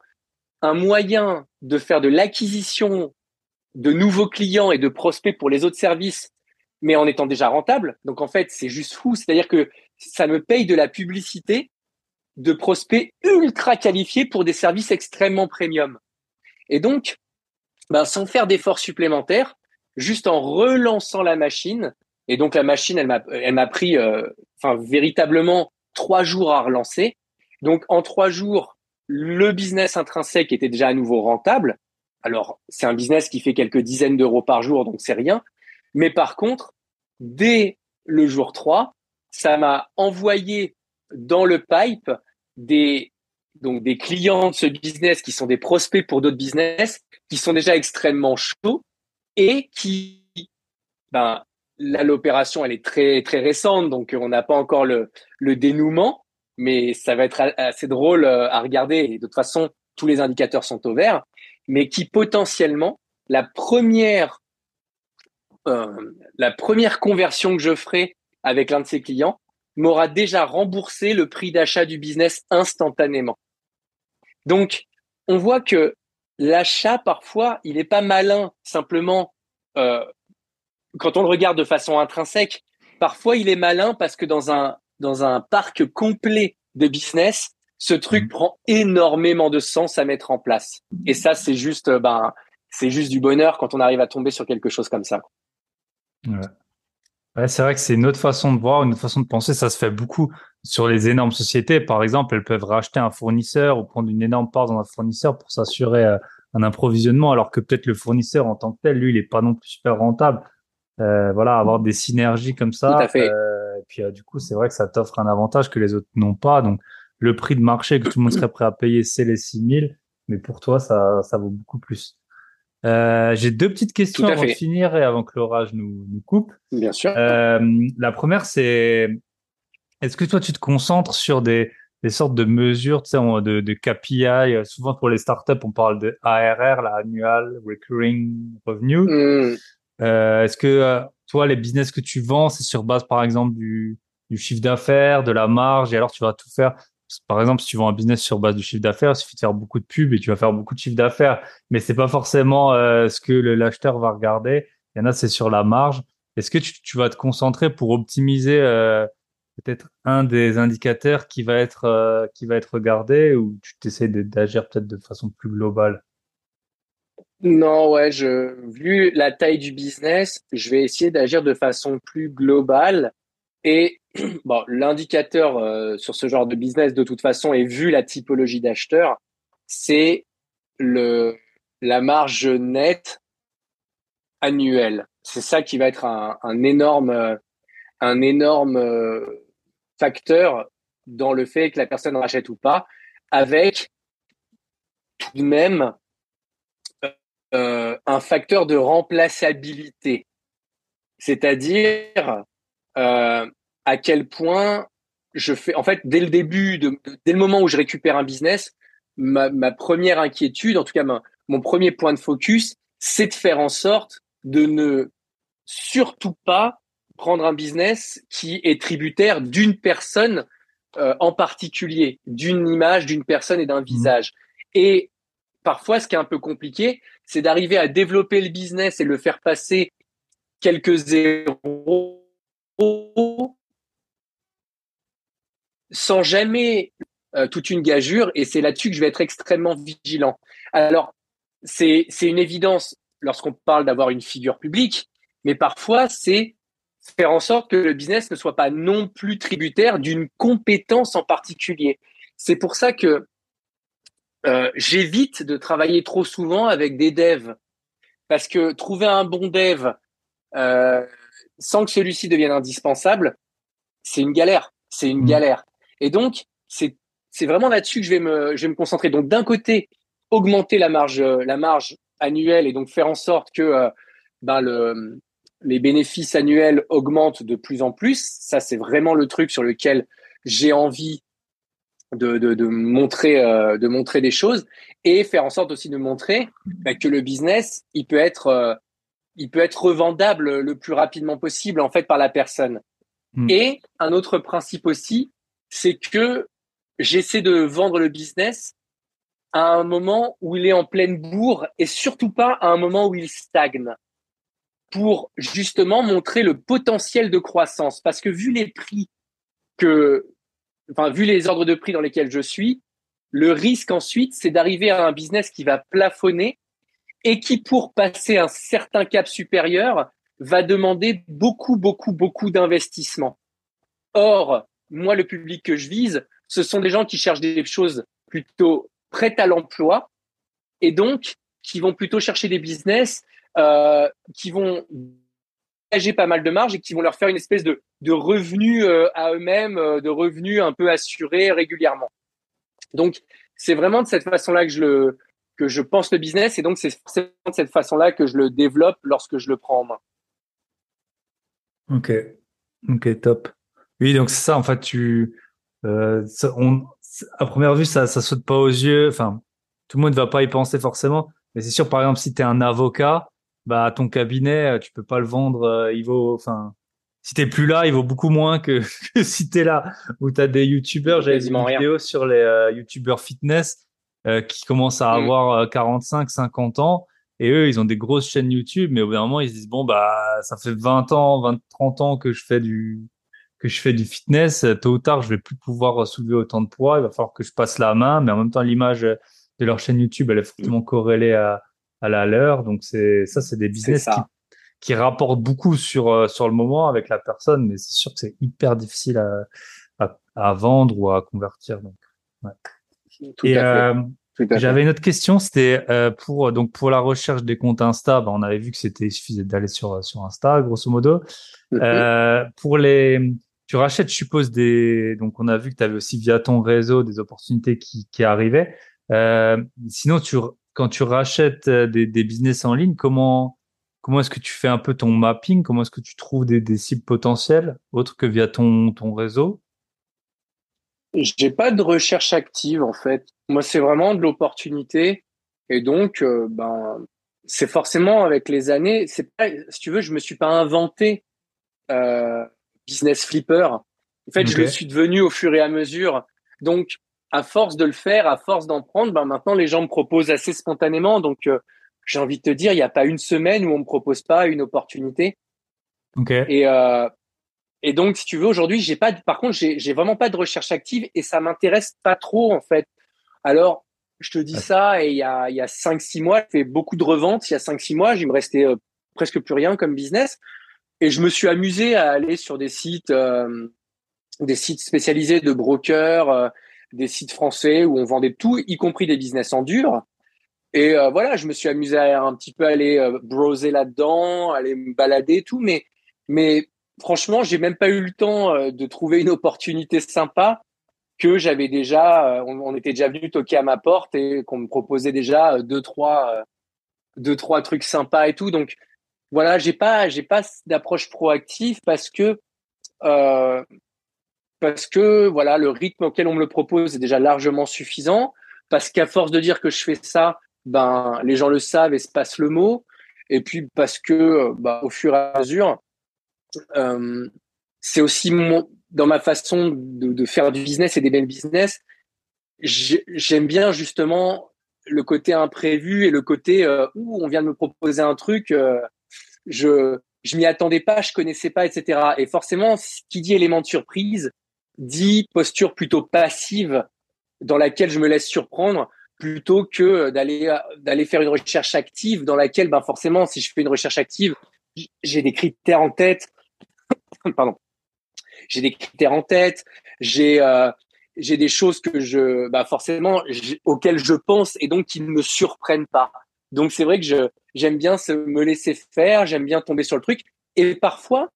un moyen de faire de l'acquisition de nouveaux clients et de prospects pour les autres services mais en étant déjà rentable. Donc en fait, c'est juste fou. C'est-à-dire que ça me paye de la publicité de prospects ultra qualifiés pour des services extrêmement premium. Et donc, ben, sans faire d'efforts supplémentaires, juste en relançant la machine, et donc la machine, elle m'a, elle m'a pris, euh, enfin véritablement trois jours à relancer. Donc en trois jours, le business intrinsèque était déjà à nouveau rentable. Alors c'est un business qui fait quelques dizaines d'euros par jour, donc c'est rien. Mais par contre, dès le jour 3, ça m'a envoyé dans le pipe des donc des clients de ce business qui sont des prospects pour d'autres business qui sont déjà extrêmement chauds et qui ben là l'opération elle est très très récente donc on n'a pas encore le le dénouement mais ça va être assez drôle euh, à regarder et de toute façon tous les indicateurs sont au vert mais qui potentiellement la première euh, la première conversion que je ferai avec l'un de ses clients m'aura déjà remboursé le prix d'achat du business instantanément. Donc, on voit que l'achat, parfois, il n'est pas malin simplement euh, quand on le regarde de façon intrinsèque. Parfois, il est malin parce que dans un, dans un parc complet de business, ce truc mmh. prend énormément de sens à mettre en place. Et ça, c'est juste, ben, c'est juste du bonheur quand on arrive à tomber sur quelque chose comme ça. Ouais. C'est vrai que c'est une autre façon de voir, une autre façon de penser. Ça se fait beaucoup sur les énormes sociétés. Par exemple, elles peuvent racheter un fournisseur ou prendre une énorme part dans un fournisseur pour s'assurer euh, un approvisionnement, alors que peut-être le fournisseur en tant que tel, lui, il est pas non plus super rentable. Euh, voilà, avoir des synergies comme ça. Tout à fait. Euh, et puis du coup, c'est vrai que ça t'offre un avantage que les autres n'ont pas. Donc, le prix de marché que tout le monde serait prêt à payer, c'est les 6000, mais pour toi, ça, ça vaut beaucoup plus. Euh, j'ai deux petites questions avant de finir et avant que l'orage nous, nous coupe. Bien sûr. Euh, la première, c'est est-ce que toi, tu te concentres sur des, des sortes de mesures, tu sais, de, de KPI Souvent pour les startups, on parle de ARR, la annual recurring revenue. Hmm. Euh, est-ce que euh, toi, les business que tu vends, c'est sur base, par exemple, du, du chiffre d'affaires, de la marge, et alors tu vas tout faire par exemple, si tu vends un business sur base du chiffre d'affaires, il suffit de faire beaucoup de pubs et tu vas faire beaucoup de chiffre d'affaires. Mais c'est pas forcément euh, ce que l'acheteur va regarder. Il y en a, c'est sur la marge. Est-ce que tu, vas te concentrer pour optimiser euh, peut-être un des indicateurs qui va être euh, qui va être regardé ou tu t'essaies d'agir peut-être de façon plus globale? Non, ouais, vu la taille du business, je vais essayer d'agir de façon plus globale et bon, l'indicateur euh, sur ce genre de business, de toute façon, et vu la typologie d'acheteurs, c'est le la marge nette annuelle. C'est ça qui va être un, un énorme un énorme euh, facteur dans le fait que la personne rachète ou pas, avec tout de même euh, un facteur de remplaçabilité. C'est-à-dire, euh, à quel point je fais, en fait, dès le début, de, dès le moment où je récupère un business, ma, ma première inquiétude, en tout cas mon premier point de focus, c'est de faire en sorte de ne surtout pas prendre un business qui est tributaire d'une personne euh, en particulier, d'une image, d'une personne et d'un mmh. visage. Et parfois, ce qui est un peu compliqué, c'est d'arriver à développer le business et le faire passer quelques zéros sans jamais euh, toute une gageure, et c'est là-dessus que je vais être extrêmement vigilant. Alors, c'est une évidence lorsqu'on parle d'avoir une figure publique, mais parfois, c'est faire en sorte que le business ne soit pas non plus tributaire d'une compétence en particulier. C'est pour ça que euh, j'évite de travailler trop souvent avec des devs, parce que trouver un bon dev euh, sans que celui-ci devienne indispensable, c'est une galère. C'est une mmh. galère. Et donc, c'est c'est vraiment là-dessus que je vais me je vais me concentrer. Donc d'un côté, augmenter la marge la marge annuelle et donc faire en sorte que euh, ben le les bénéfices annuels augmentent de plus en plus. Ça, c'est vraiment le truc sur lequel j'ai envie de, de, de montrer euh, de montrer des choses et faire en sorte aussi de montrer bah, que le business il peut être euh, il peut être revendable le plus rapidement possible en fait par la personne. Hmm. Et un autre principe aussi, c'est que j'essaie de vendre le business à un moment où il est en pleine bourre et surtout pas à un moment où il stagne pour justement montrer le potentiel de croissance. Parce que vu les prix que, enfin, vu les ordres de prix dans lesquels je suis, le risque ensuite, c'est d'arriver à un business qui va plafonner et qui, pour passer un certain cap supérieur, va demander beaucoup, beaucoup, beaucoup d'investissement. Or, moi, le public que je vise, ce sont des gens qui cherchent des choses plutôt prêtes à l'emploi et donc qui vont plutôt chercher des business euh, qui vont dégager pas mal de marge et qui vont leur faire une espèce de, de revenu euh, à eux-mêmes, euh, de revenus un peu assurés régulièrement. Donc, c'est vraiment de cette façon-là que je le que je pense le business et donc c'est de cette façon-là que je le développe lorsque je le prends en main. Ok, ok, top. Oui, donc c'est ça. En fait, tu, euh, on, à première vue, ça, ça saute pas aux yeux. Enfin, tout le monde ne va pas y penser forcément. Mais c'est sûr, par exemple, si tu es un avocat, bah ton cabinet, euh, tu peux pas le vendre. Euh, il vaut, enfin, si t'es plus là, il vaut beaucoup moins que, que si t'es là. Ou t'as des youtubeurs, j'avais vu une vidéo sur les euh, youtubeurs fitness qui commencent à mm. avoir 45, 50 ans. Et eux, ils ont des grosses chaînes YouTube, mais au bout d'un moment, ils se disent bon bah ça fait 20 ans, 20, 30 ans que je fais du que je fais du fitness. Tôt ou tard, je vais plus pouvoir soulever autant de poids. Il va falloir que je passe la main, mais en même temps, l'image de leur chaîne YouTube, elle est fortement corrélée à à la leur. Donc c'est ça, c'est des business qui, qui rapportent beaucoup sur euh, sur le moment avec la personne, mais c'est sûr que c'est hyper difficile à, à, vendre ou à convertir. Donc, ouais. Et euh, j'avais une autre question, c'était euh, pour donc pour la recherche des comptes Insta, bah, on avait vu que c'était suffisait d'aller sur sur Insta, grosso modo. Mhm. Euh, pour les tu rachètes, je suppose des donc on a vu que tu avais aussi via ton réseau des opportunités qui qui arrivaient. Euh, sinon, tu quand tu rachètes euh, des, des business en ligne, comment comment est-ce que tu fais un peu ton mapping? Comment est-ce que tu trouves des, des cibles potentielles autres que via ton ton réseau? J'ai pas de recherche active en fait. Moi, c'est vraiment de l'opportunité et donc euh, ben c'est forcément avec les années. C'est pas si tu veux, je me suis pas inventé euh, business flipper. En fait, je le suis devenu au fur et à mesure. Donc, à force de le faire, à force d'en prendre, ben maintenant les gens me proposent assez spontanément. Donc euh, j'ai envie de te dire, il n'y a pas une semaine où on me propose pas une opportunité. Okay. Et euh, et donc si tu veux aujourd'hui, j'ai pas. Par contre, j'ai j'ai vraiment pas de recherche active et ça m'intéresse pas trop en fait. Alors je te dis ça et il y a il y a cinq six mois, j'ai fait beaucoup de reventes. Il y a cinq six mois, il me restait euh, presque plus rien comme business et je me suis amusé à aller sur des sites euh, des sites spécialisés de brokers des sites français où on vendait tout, y compris des business en dur. Et euh, voilà, je me suis amusé à un petit peu aller euh, browser là-dedans, aller me balader, tout. Mais, mais franchement, j'ai même pas eu le temps euh, de trouver une opportunité sympa que j'avais déjà. On, était déjà venu toquer à ma porte et qu'on me proposait déjà deux trois, deux trois trucs sympas et tout. Donc voilà, j'ai pas, j'ai pas d'approche proactive parce que parce que voilà, le rythme auquel on me le propose est déjà largement suffisant, parce qu'à force de dire que je fais ça, ben les gens le savent et se passent le mot, et puis parce que bah, au fur et à mesure, euh, c'est aussi mon, dans ma façon de, de, faire du business et des belles business, j'aime bien justement le côté imprévu et le côté euh, où on vient de me proposer un truc, euh, je je m'y attendais pas, je connaissais pas, etc. Et forcément, ce qui dit élément de surprise dit posture plutôt passive dans laquelle je me laisse surprendre plutôt que d'aller d'aller faire une recherche active dans laquelle ben forcément si je fais une recherche active j'ai des critères en tête. Pardon. J'ai des critères en tête. J'ai euh, j'ai des choses que je bah forcément auxquelles je pense et donc qui ne me surprennent pas. Donc c'est vrai que je j'aime bien me laisser faire j'aime bien tomber sur le truc. Et parfois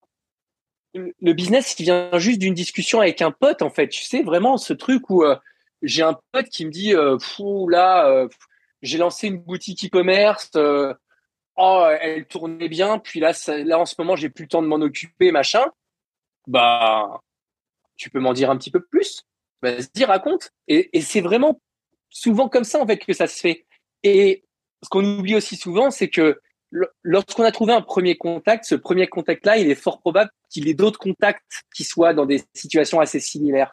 le business il vient juste d'une discussion avec un pote en fait. Tu sais vraiment ce truc où euh, j'ai un pote qui me dit euh, là euh, j'ai lancé une boutique e-commerce oh elle tournait bien puis là là en ce moment j'ai plus le temps de m'en occuper machin. Bah tu peux m'en dire un petit peu plus? Vas-y raconte. Et, et c'est vraiment souvent comme ça en fait que ça se fait. Et ce qu'on oublie aussi souvent c'est que lorsqu'on a trouvé un premier contact ce premier contact là il est fort probable qu'il ait d'autres contacts qui soient dans des situations assez similaires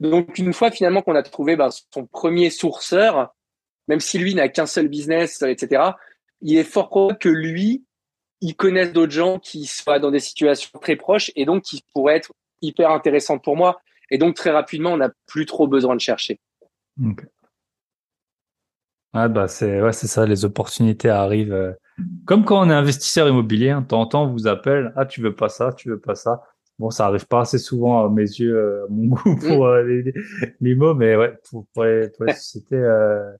donc une fois finalement qu'on a trouvé ben, son premier sourceur, même si lui n'a qu'un seul business, etc., il est fort probable que lui, il connaisse d'autres gens qui soient dans des situations très proches et donc qui pourraient être hyper intéressantes pour moi. Et donc très rapidement, on n'a plus trop besoin de chercher. Ah bah c'est ouais, c'est ça, les opportunités arrivent. Euh, comme quand on est investisseur immobilier, hein, de temps en temps on vous appelle, ah tu veux pas ça, tu veux pas ça? Bon, ça arrive pas assez souvent à mes yeux, euh, à mon goût pour mm. euh, les, mots, mais ouais, pour, pour, les, pour les sociétés, euh,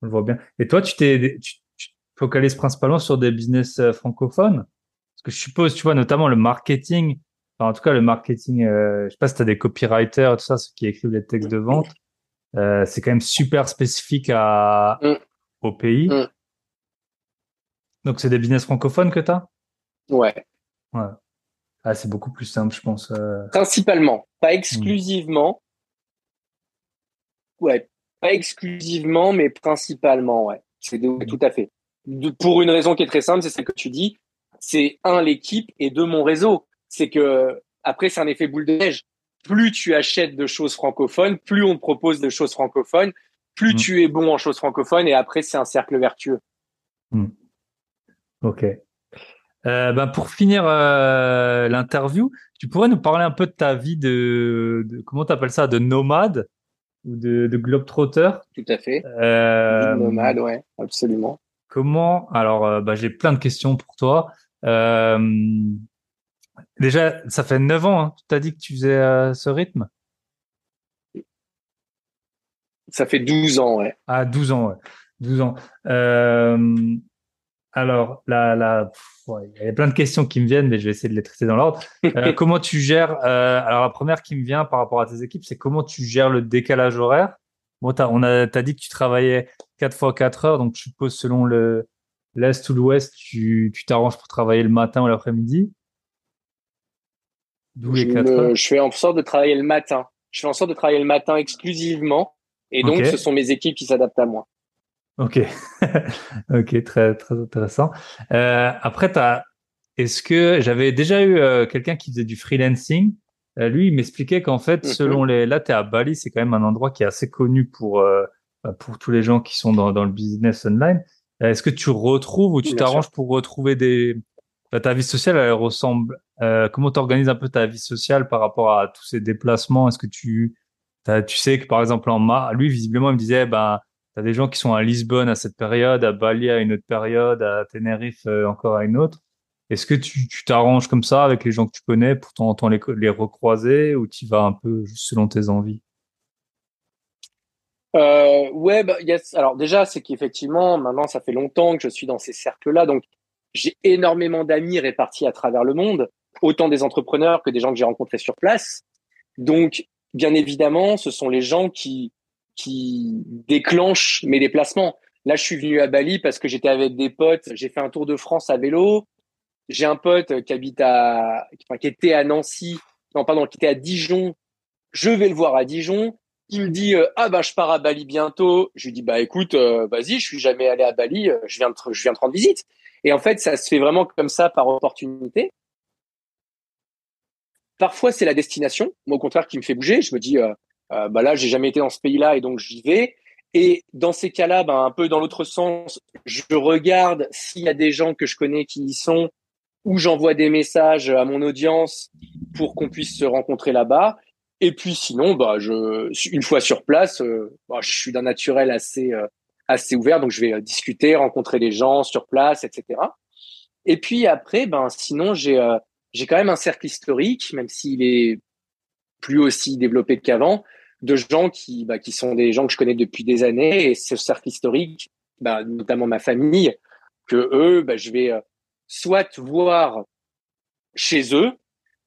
on le voit bien. Et toi, tu t'es, tu, tu focalises principalement sur des business francophones? Parce que je suppose, tu vois, notamment le marketing, enfin, en tout cas le marketing, euh, je sais pas si tu as des copywriters, tout ça, ceux qui écrivent les textes de vente, euh, c'est quand même super spécifique à, mm. au pays. Mm. Donc, c'est des business francophones que tu as Ouais. Ouais. Ah, c'est beaucoup plus simple, je pense. Euh. Principalement, pas exclusivement. Ouais, pas exclusivement, mais principalement, ouais. C'est tout à fait. pour une raison qui est très simple, c'est ce que tu dis. C'est un l'équipe et deux mon réseau. C'est que après c'est un effet boule de neige. Plus tu achètes de choses francophones, plus on te propose de choses francophones, plus mm. tu es bon en choses francophones et après c'est un cercle vertueux. Mm. Ok. Euh, ben pour finir euh, l'interview, tu pourrais nous parler un peu de ta vie de, de comment t'appelles ça, de nomade ou de, de globetrotter? Tout à fait. Euh, nomade, ouais, absolument. Comment Alors, euh, bah, j'ai plein de questions pour toi. Euh, déjà, ça fait 9 ans, hein, tu t'as dit que tu faisais ce rythme? Ça fait 12 ans, ouais. Ah, 12 ans, ouais. 12 ans. Euh, alors, là, là, il y a plein de questions qui me viennent, mais je vais essayer de les traiter dans l'ordre. Euh, comment tu gères euh, Alors, la première qui me vient par rapport à tes équipes, c'est comment tu gères le décalage horaire? Bon, t'as, on a, t'as dit que tu travaillais 4 fois 4 heures, donc je suppose selon le l'est ou l'ouest, tu, tu t'arranges pour travailler le matin ou l'après-midi. D'où les 4 heures. Je fais en sorte de travailler le matin. Je fais en sorte de travailler le matin exclusivement, et donc ce sont mes équipes qui s'adaptent à moi. Ok, ok, très très intéressant. Euh, après, t'as, est-ce que j'avais déjà eu euh, quelqu'un qui faisait du freelancing? Euh, Lui, il m'expliquait qu'en fait, mhm. selon les, là, t'es à Bali, c'est quand même un endroit qui est assez connu pour euh, bah, pour tous les gens qui sont dans, dans le business online. Est-ce que tu retrouves ou tu t'arranges pour retrouver des bah, ta vie sociale elle ressemble Comment t'organises un peu ta vie sociale par rapport à tous ces déplacements? Est-ce que tu tu sais que par exemple en mars, lui visiblement il me disait ben tu as des gens qui sont à Lisbonne à cette période, à Bali à une autre période, à Tenerife euh, encore à une autre. Est-ce que tu t'arranges comme ça avec les gens que tu connais pour temps en les, les recroiser ou tu vas un peu selon tes envies? Euh, ouais, bah, yes. alors déjà, c'est qu'effectivement, maintenant, ça fait longtemps que je suis dans ces cercles-là, donc j'ai énormément d'amis répartis à travers le monde, autant des entrepreneurs que des gens que j'ai rencontrés sur place. Donc, bien évidemment, ce sont les gens qui qui déclenche mes déplacements. Là, je suis venu à Bali parce que j'étais avec des potes. J'ai fait un tour de France à vélo. J'ai un pote qui habite à, enfin, qui était à Nancy, non pardon, qui était à Dijon. Je vais le voir à Dijon. Il me dit euh, ah bah je pars à Bali bientôt. Je lui dis bah écoute euh, vas-y, je suis jamais allé à Bali, euh, je viens de je viens de rendre visite. Et en fait ça se fait vraiment comme ça par opportunité. Parfois c'est la destination, moi au contraire qui me fait bouger. Je me dis euh, bah là, j'ai jamais été dans ce pays-là et donc j'y vais. Et dans ces cas-là, ben, un peu dans l'autre sens, je regarde s'il y a des gens que je connais qui y sont ou j'envoie des messages à mon audience pour qu'on puisse se rencontrer là-bas. Et puis sinon, bah, je, une fois sur place, euh, bah, je suis d'un naturel assez, euh, assez ouvert, donc je vais euh, discuter, rencontrer des gens sur place, etc. Et puis après, ben sinon j'ai j'ai quand même un cercle historique, même s'il est plus aussi développé qu'avant, de gens qui bah, qui sont des gens que je connais depuis des années. Et ce cercle historique, bah, notamment ma famille, que eux, bah, je vais soit voir chez eux,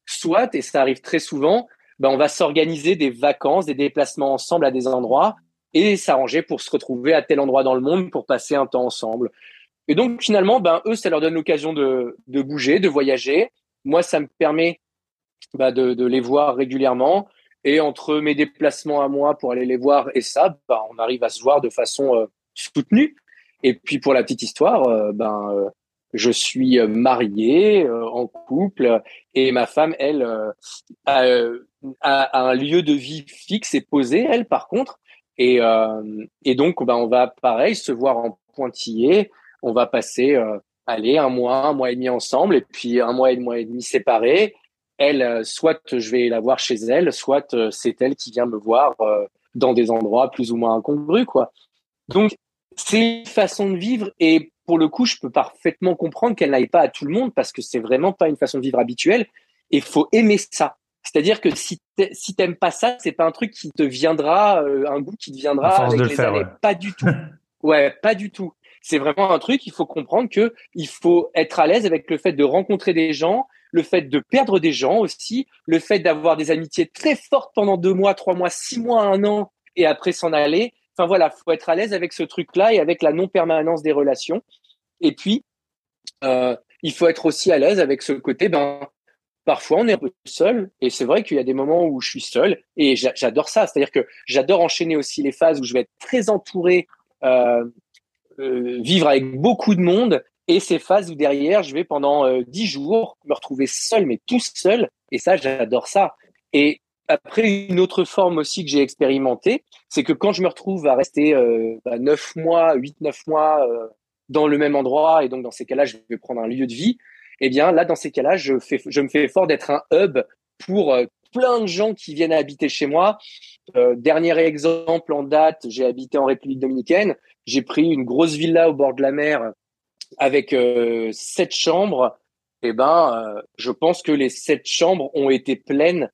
soit, et ça arrive très souvent, ben, on va s'organiser des vacances, des déplacements ensemble à des endroits et s'arranger pour se retrouver à tel endroit dans le monde pour passer un temps ensemble. Et donc finalement, ben, eux, ça leur donne l'occasion de, de bouger, de voyager. Moi, ça me permet ben, de, les voir régulièrement. Et entre mes déplacements à moi pour aller les voir et ça, ben, on arrive à se voir de façon euh, soutenue. Et puis pour la petite histoire, euh, ben, euh, je suis marié, en couple, et ma femme, elle, a, un lieu de vie fixe et posé, elle, par contre. Et, et donc, ben, on va, pareil, se voir en pointillé. On va passer, aller un mois, un mois et demi ensemble, et puis un mois et mois et demi séparés. Elle, soit je vais la voir chez elle, soit c'est elle qui vient me voir dans des endroits plus ou moins incongrus, quoi. Donc, c'est une façon de vivre et pour le coup, je peux parfaitement comprendre qu'elle n'aille pas à tout le monde parce que c'est vraiment pas une façon de vivre habituelle. Et faut aimer ça. C'est-à-dire que si si t'aimes pas ça, c'est pas un truc qui te viendra, euh, un goût qui te viendra avec les années. Pas du tout. ouais, pas du tout. C'est vraiment un truc. Il faut comprendre que il faut être à l'aise avec le fait de rencontrer des gens, le fait de perdre des gens aussi, le fait d'avoir des amitiés très fortes pendant deux mois, trois mois, six mois, un an, et après s'en aller. Enfin voilà, faut être à l'aise avec ce truc-là et avec la non-permanence des relations. Et puis, euh, il faut être aussi à l'aise avec ce côté, ben, parfois on est un peu seul. Et c'est vrai qu'il y a des moments où je suis seul et j'adore ça. C'est-à-dire que j'adore enchaîner aussi les phases où je vais être très entouré, euh, vivre avec beaucoup de monde et ces phases où derrière, je vais pendant dix jours me retrouver seul, mais tout seul. Et ça, j'adore ça. Et après, une autre forme aussi que j'ai expérimenté, c'est que quand je me retrouve à rester euh, bah, 9 mois, 8, 9 mois euh, dans le même endroit, et donc dans ces cas-là, je vais prendre un lieu de vie, eh bien là, dans ces cas-là, je, fais, je me fais fort d'être un hub pour euh, plein de gens qui viennent habiter chez moi. Euh, dernier exemple en date, j'ai habité en République dominicaine. J'ai pris une grosse villa au bord de la mer avec euh, sept chambres. Eh ben, je pense que les sept chambres ont été pleines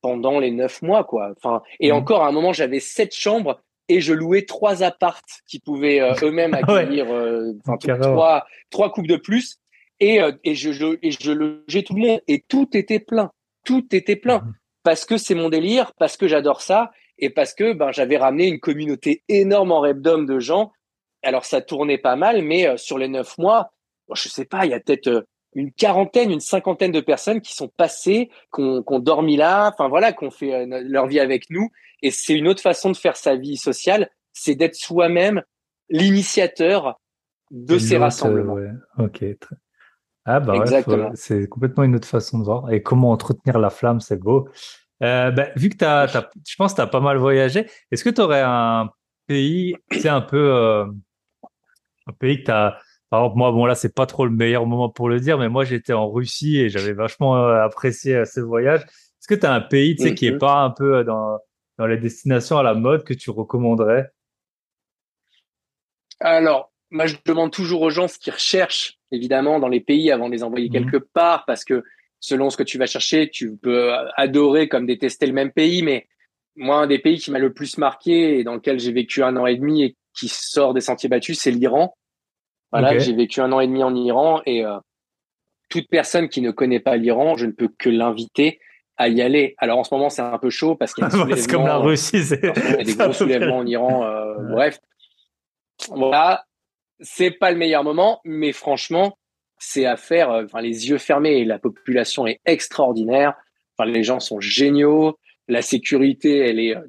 pendant les neuf mois, quoi. Enfin, et mmh. encore à un moment, j'avais sept chambres et je louais trois appartes qui pouvaient euh, eux-mêmes accueillir euh, trois, trois couples de plus. Et, euh, et, je, je, et je logeais tout le monde et tout était plein. Tout était plein. Parce que c'est mon délire, parce que j'adore ça et parce que ben, j'avais ramené une communauté énorme en Repdom de gens. Alors ça tournait pas mal, mais sur les neuf mois, je sais pas, il y a peut-être une quarantaine, une cinquantaine de personnes qui sont passées, qui ont, dormi là, enfin voilà, qui ont fait euh, leur vie avec nous. Et c'est une autre façon de faire sa vie sociale, c'est d'être soi-même l'initiateur de ces rassemblements. Ok. Ah bah Exactement. c'est complètement une autre façon de voir. Et comment entretenir la flamme, c'est beau. Euh, bah, vu que as, je pense tu as pas mal voyagé, est-ce que tu aurais un pays, c'est un peu euh, un pays que tu as par exemple, moi, bon là, c'est pas trop le meilleur moment pour le dire, mais moi, j'étais en Russie et j'avais vachement euh, apprécié euh, ce voyage. Est-ce que tu as un pays, tu sais, qui est mhm. pas un peu euh, dans dans les destinations à la mode que tu recommanderais? Alors, moi, je demande toujours aux gens ce qu'ils recherchent, évidemment, dans les pays avant de les envoyer mhm. quelque part, parce que selon ce que tu vas chercher, tu peux adorer comme détester le même pays, mais moi, un des pays qui m'a le plus marqué et dans lequel j'ai vécu un an et demi et qui sort des sentiers battus, c'est l'Iran. Voilà, j'ai vécu un an et demi en Iran et euh, toute personne qui ne connaît pas l'Iran, je ne peux que l'inviter à y aller. Alors en ce moment, c'est un peu chaud parce qu'il y a des comme la Russie, c'est des gros soulèvements en Iran. Euh, Bref, voilà, c'est pas le meilleur moment, mais franchement, c'est à faire. Euh, enfin, les yeux fermés. La population est extraordinaire. Enfin, les gens sont géniaux. La sécurité, elle est euh,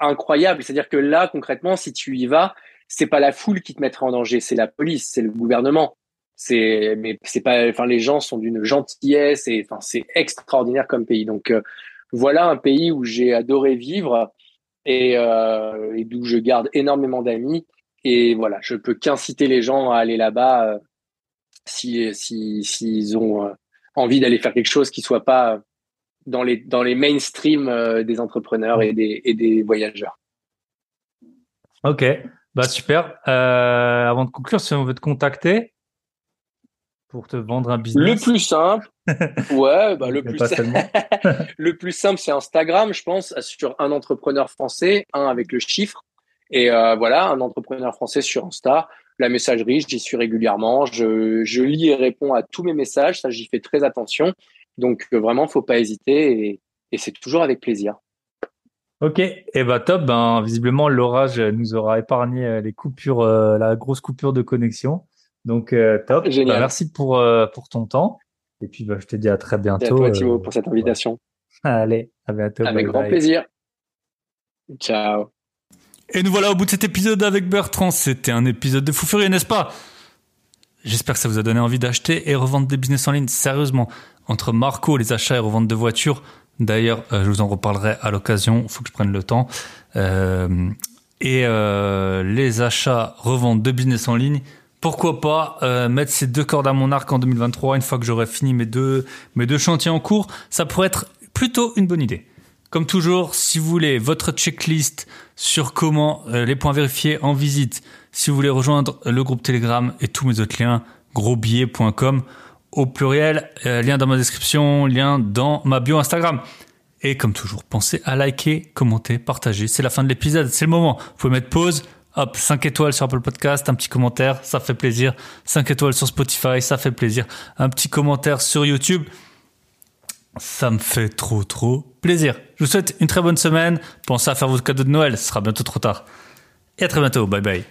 incroyable. C'est-à-dire que là, concrètement, si tu y vas, c'est pas la foule qui te mettra en danger, c'est la police, c'est le gouvernement. C'est mais c'est pas enfin les gens sont d'une gentillesse et enfin c'est extraordinaire comme pays. Donc euh, voilà un pays où j'ai adoré vivre et, euh, et d'où je garde énormément d'amis et voilà, je peux qu'inciter les gens à aller là-bas euh, si s'ils si, ont euh, envie d'aller faire quelque chose qui soit pas dans les dans les mainstream euh, des entrepreneurs et des et des voyageurs. Ok, bah super. Euh, avant de conclure, si on veut te contacter pour te vendre un business, le plus simple, ouais, bah le plus le plus simple, c'est Instagram, je pense, sur un entrepreneur français, un avec le chiffre, et euh, voilà, un entrepreneur français sur Insta. La messagerie, j'y suis régulièrement, je, je lis et réponds à tous mes messages, ça j'y fais très attention. Donc euh, vraiment, faut pas hésiter et, et c'est toujours avec plaisir. Ok, et eh bah top. Ben visiblement l'orage nous aura épargné euh, les coupures, euh, la grosse coupure de connexion. Donc top. Bah, Génial. merci pour pour ton temps. Et puis bah, je te dis à très bientôt. Et à toi Thibaut pour cette invitation. Allez, à bientôt. Avec grand plaisir. Ciao. Et nous voilà au bout de cet épisode avec Bertrand. C'était un épisode de fou n'est-ce pas? J'espère que ça vous a donné envie d'acheter et revendre des business en ligne. Sérieusement, entre Marco, les achats et revente de voitures, d'ailleurs, euh, je vous en reparlerai à l'occasion, il faut que je prenne le temps, euh, et euh, les achats, revente de business en ligne, pourquoi pas euh, mettre ces deux cordes à mon arc en 2023, une fois que j'aurai fini mes deux, mes deux chantiers en cours, ça pourrait être plutôt une bonne idée. Comme toujours, si vous voulez votre checklist sur comment euh, les points vérifiés en visite, si vous voulez rejoindre le groupe Telegram et tous mes autres liens, grosbillet.com au pluriel, euh, lien dans ma description, lien dans ma bio Instagram. Et comme toujours, pensez à liker, commenter, partager. C'est la fin de l'épisode, c'est le moment. Vous pouvez mettre pause. Hop, 5 étoiles sur Apple Podcast, un petit commentaire, ça fait plaisir. 5 étoiles sur Spotify, ça fait plaisir. Un petit commentaire sur YouTube. Ça me fait trop trop plaisir. Je vous souhaite une très bonne semaine. Pensez à faire votre cadeau de Noël, ce sera bientôt trop tard. Et à très bientôt. Bye bye.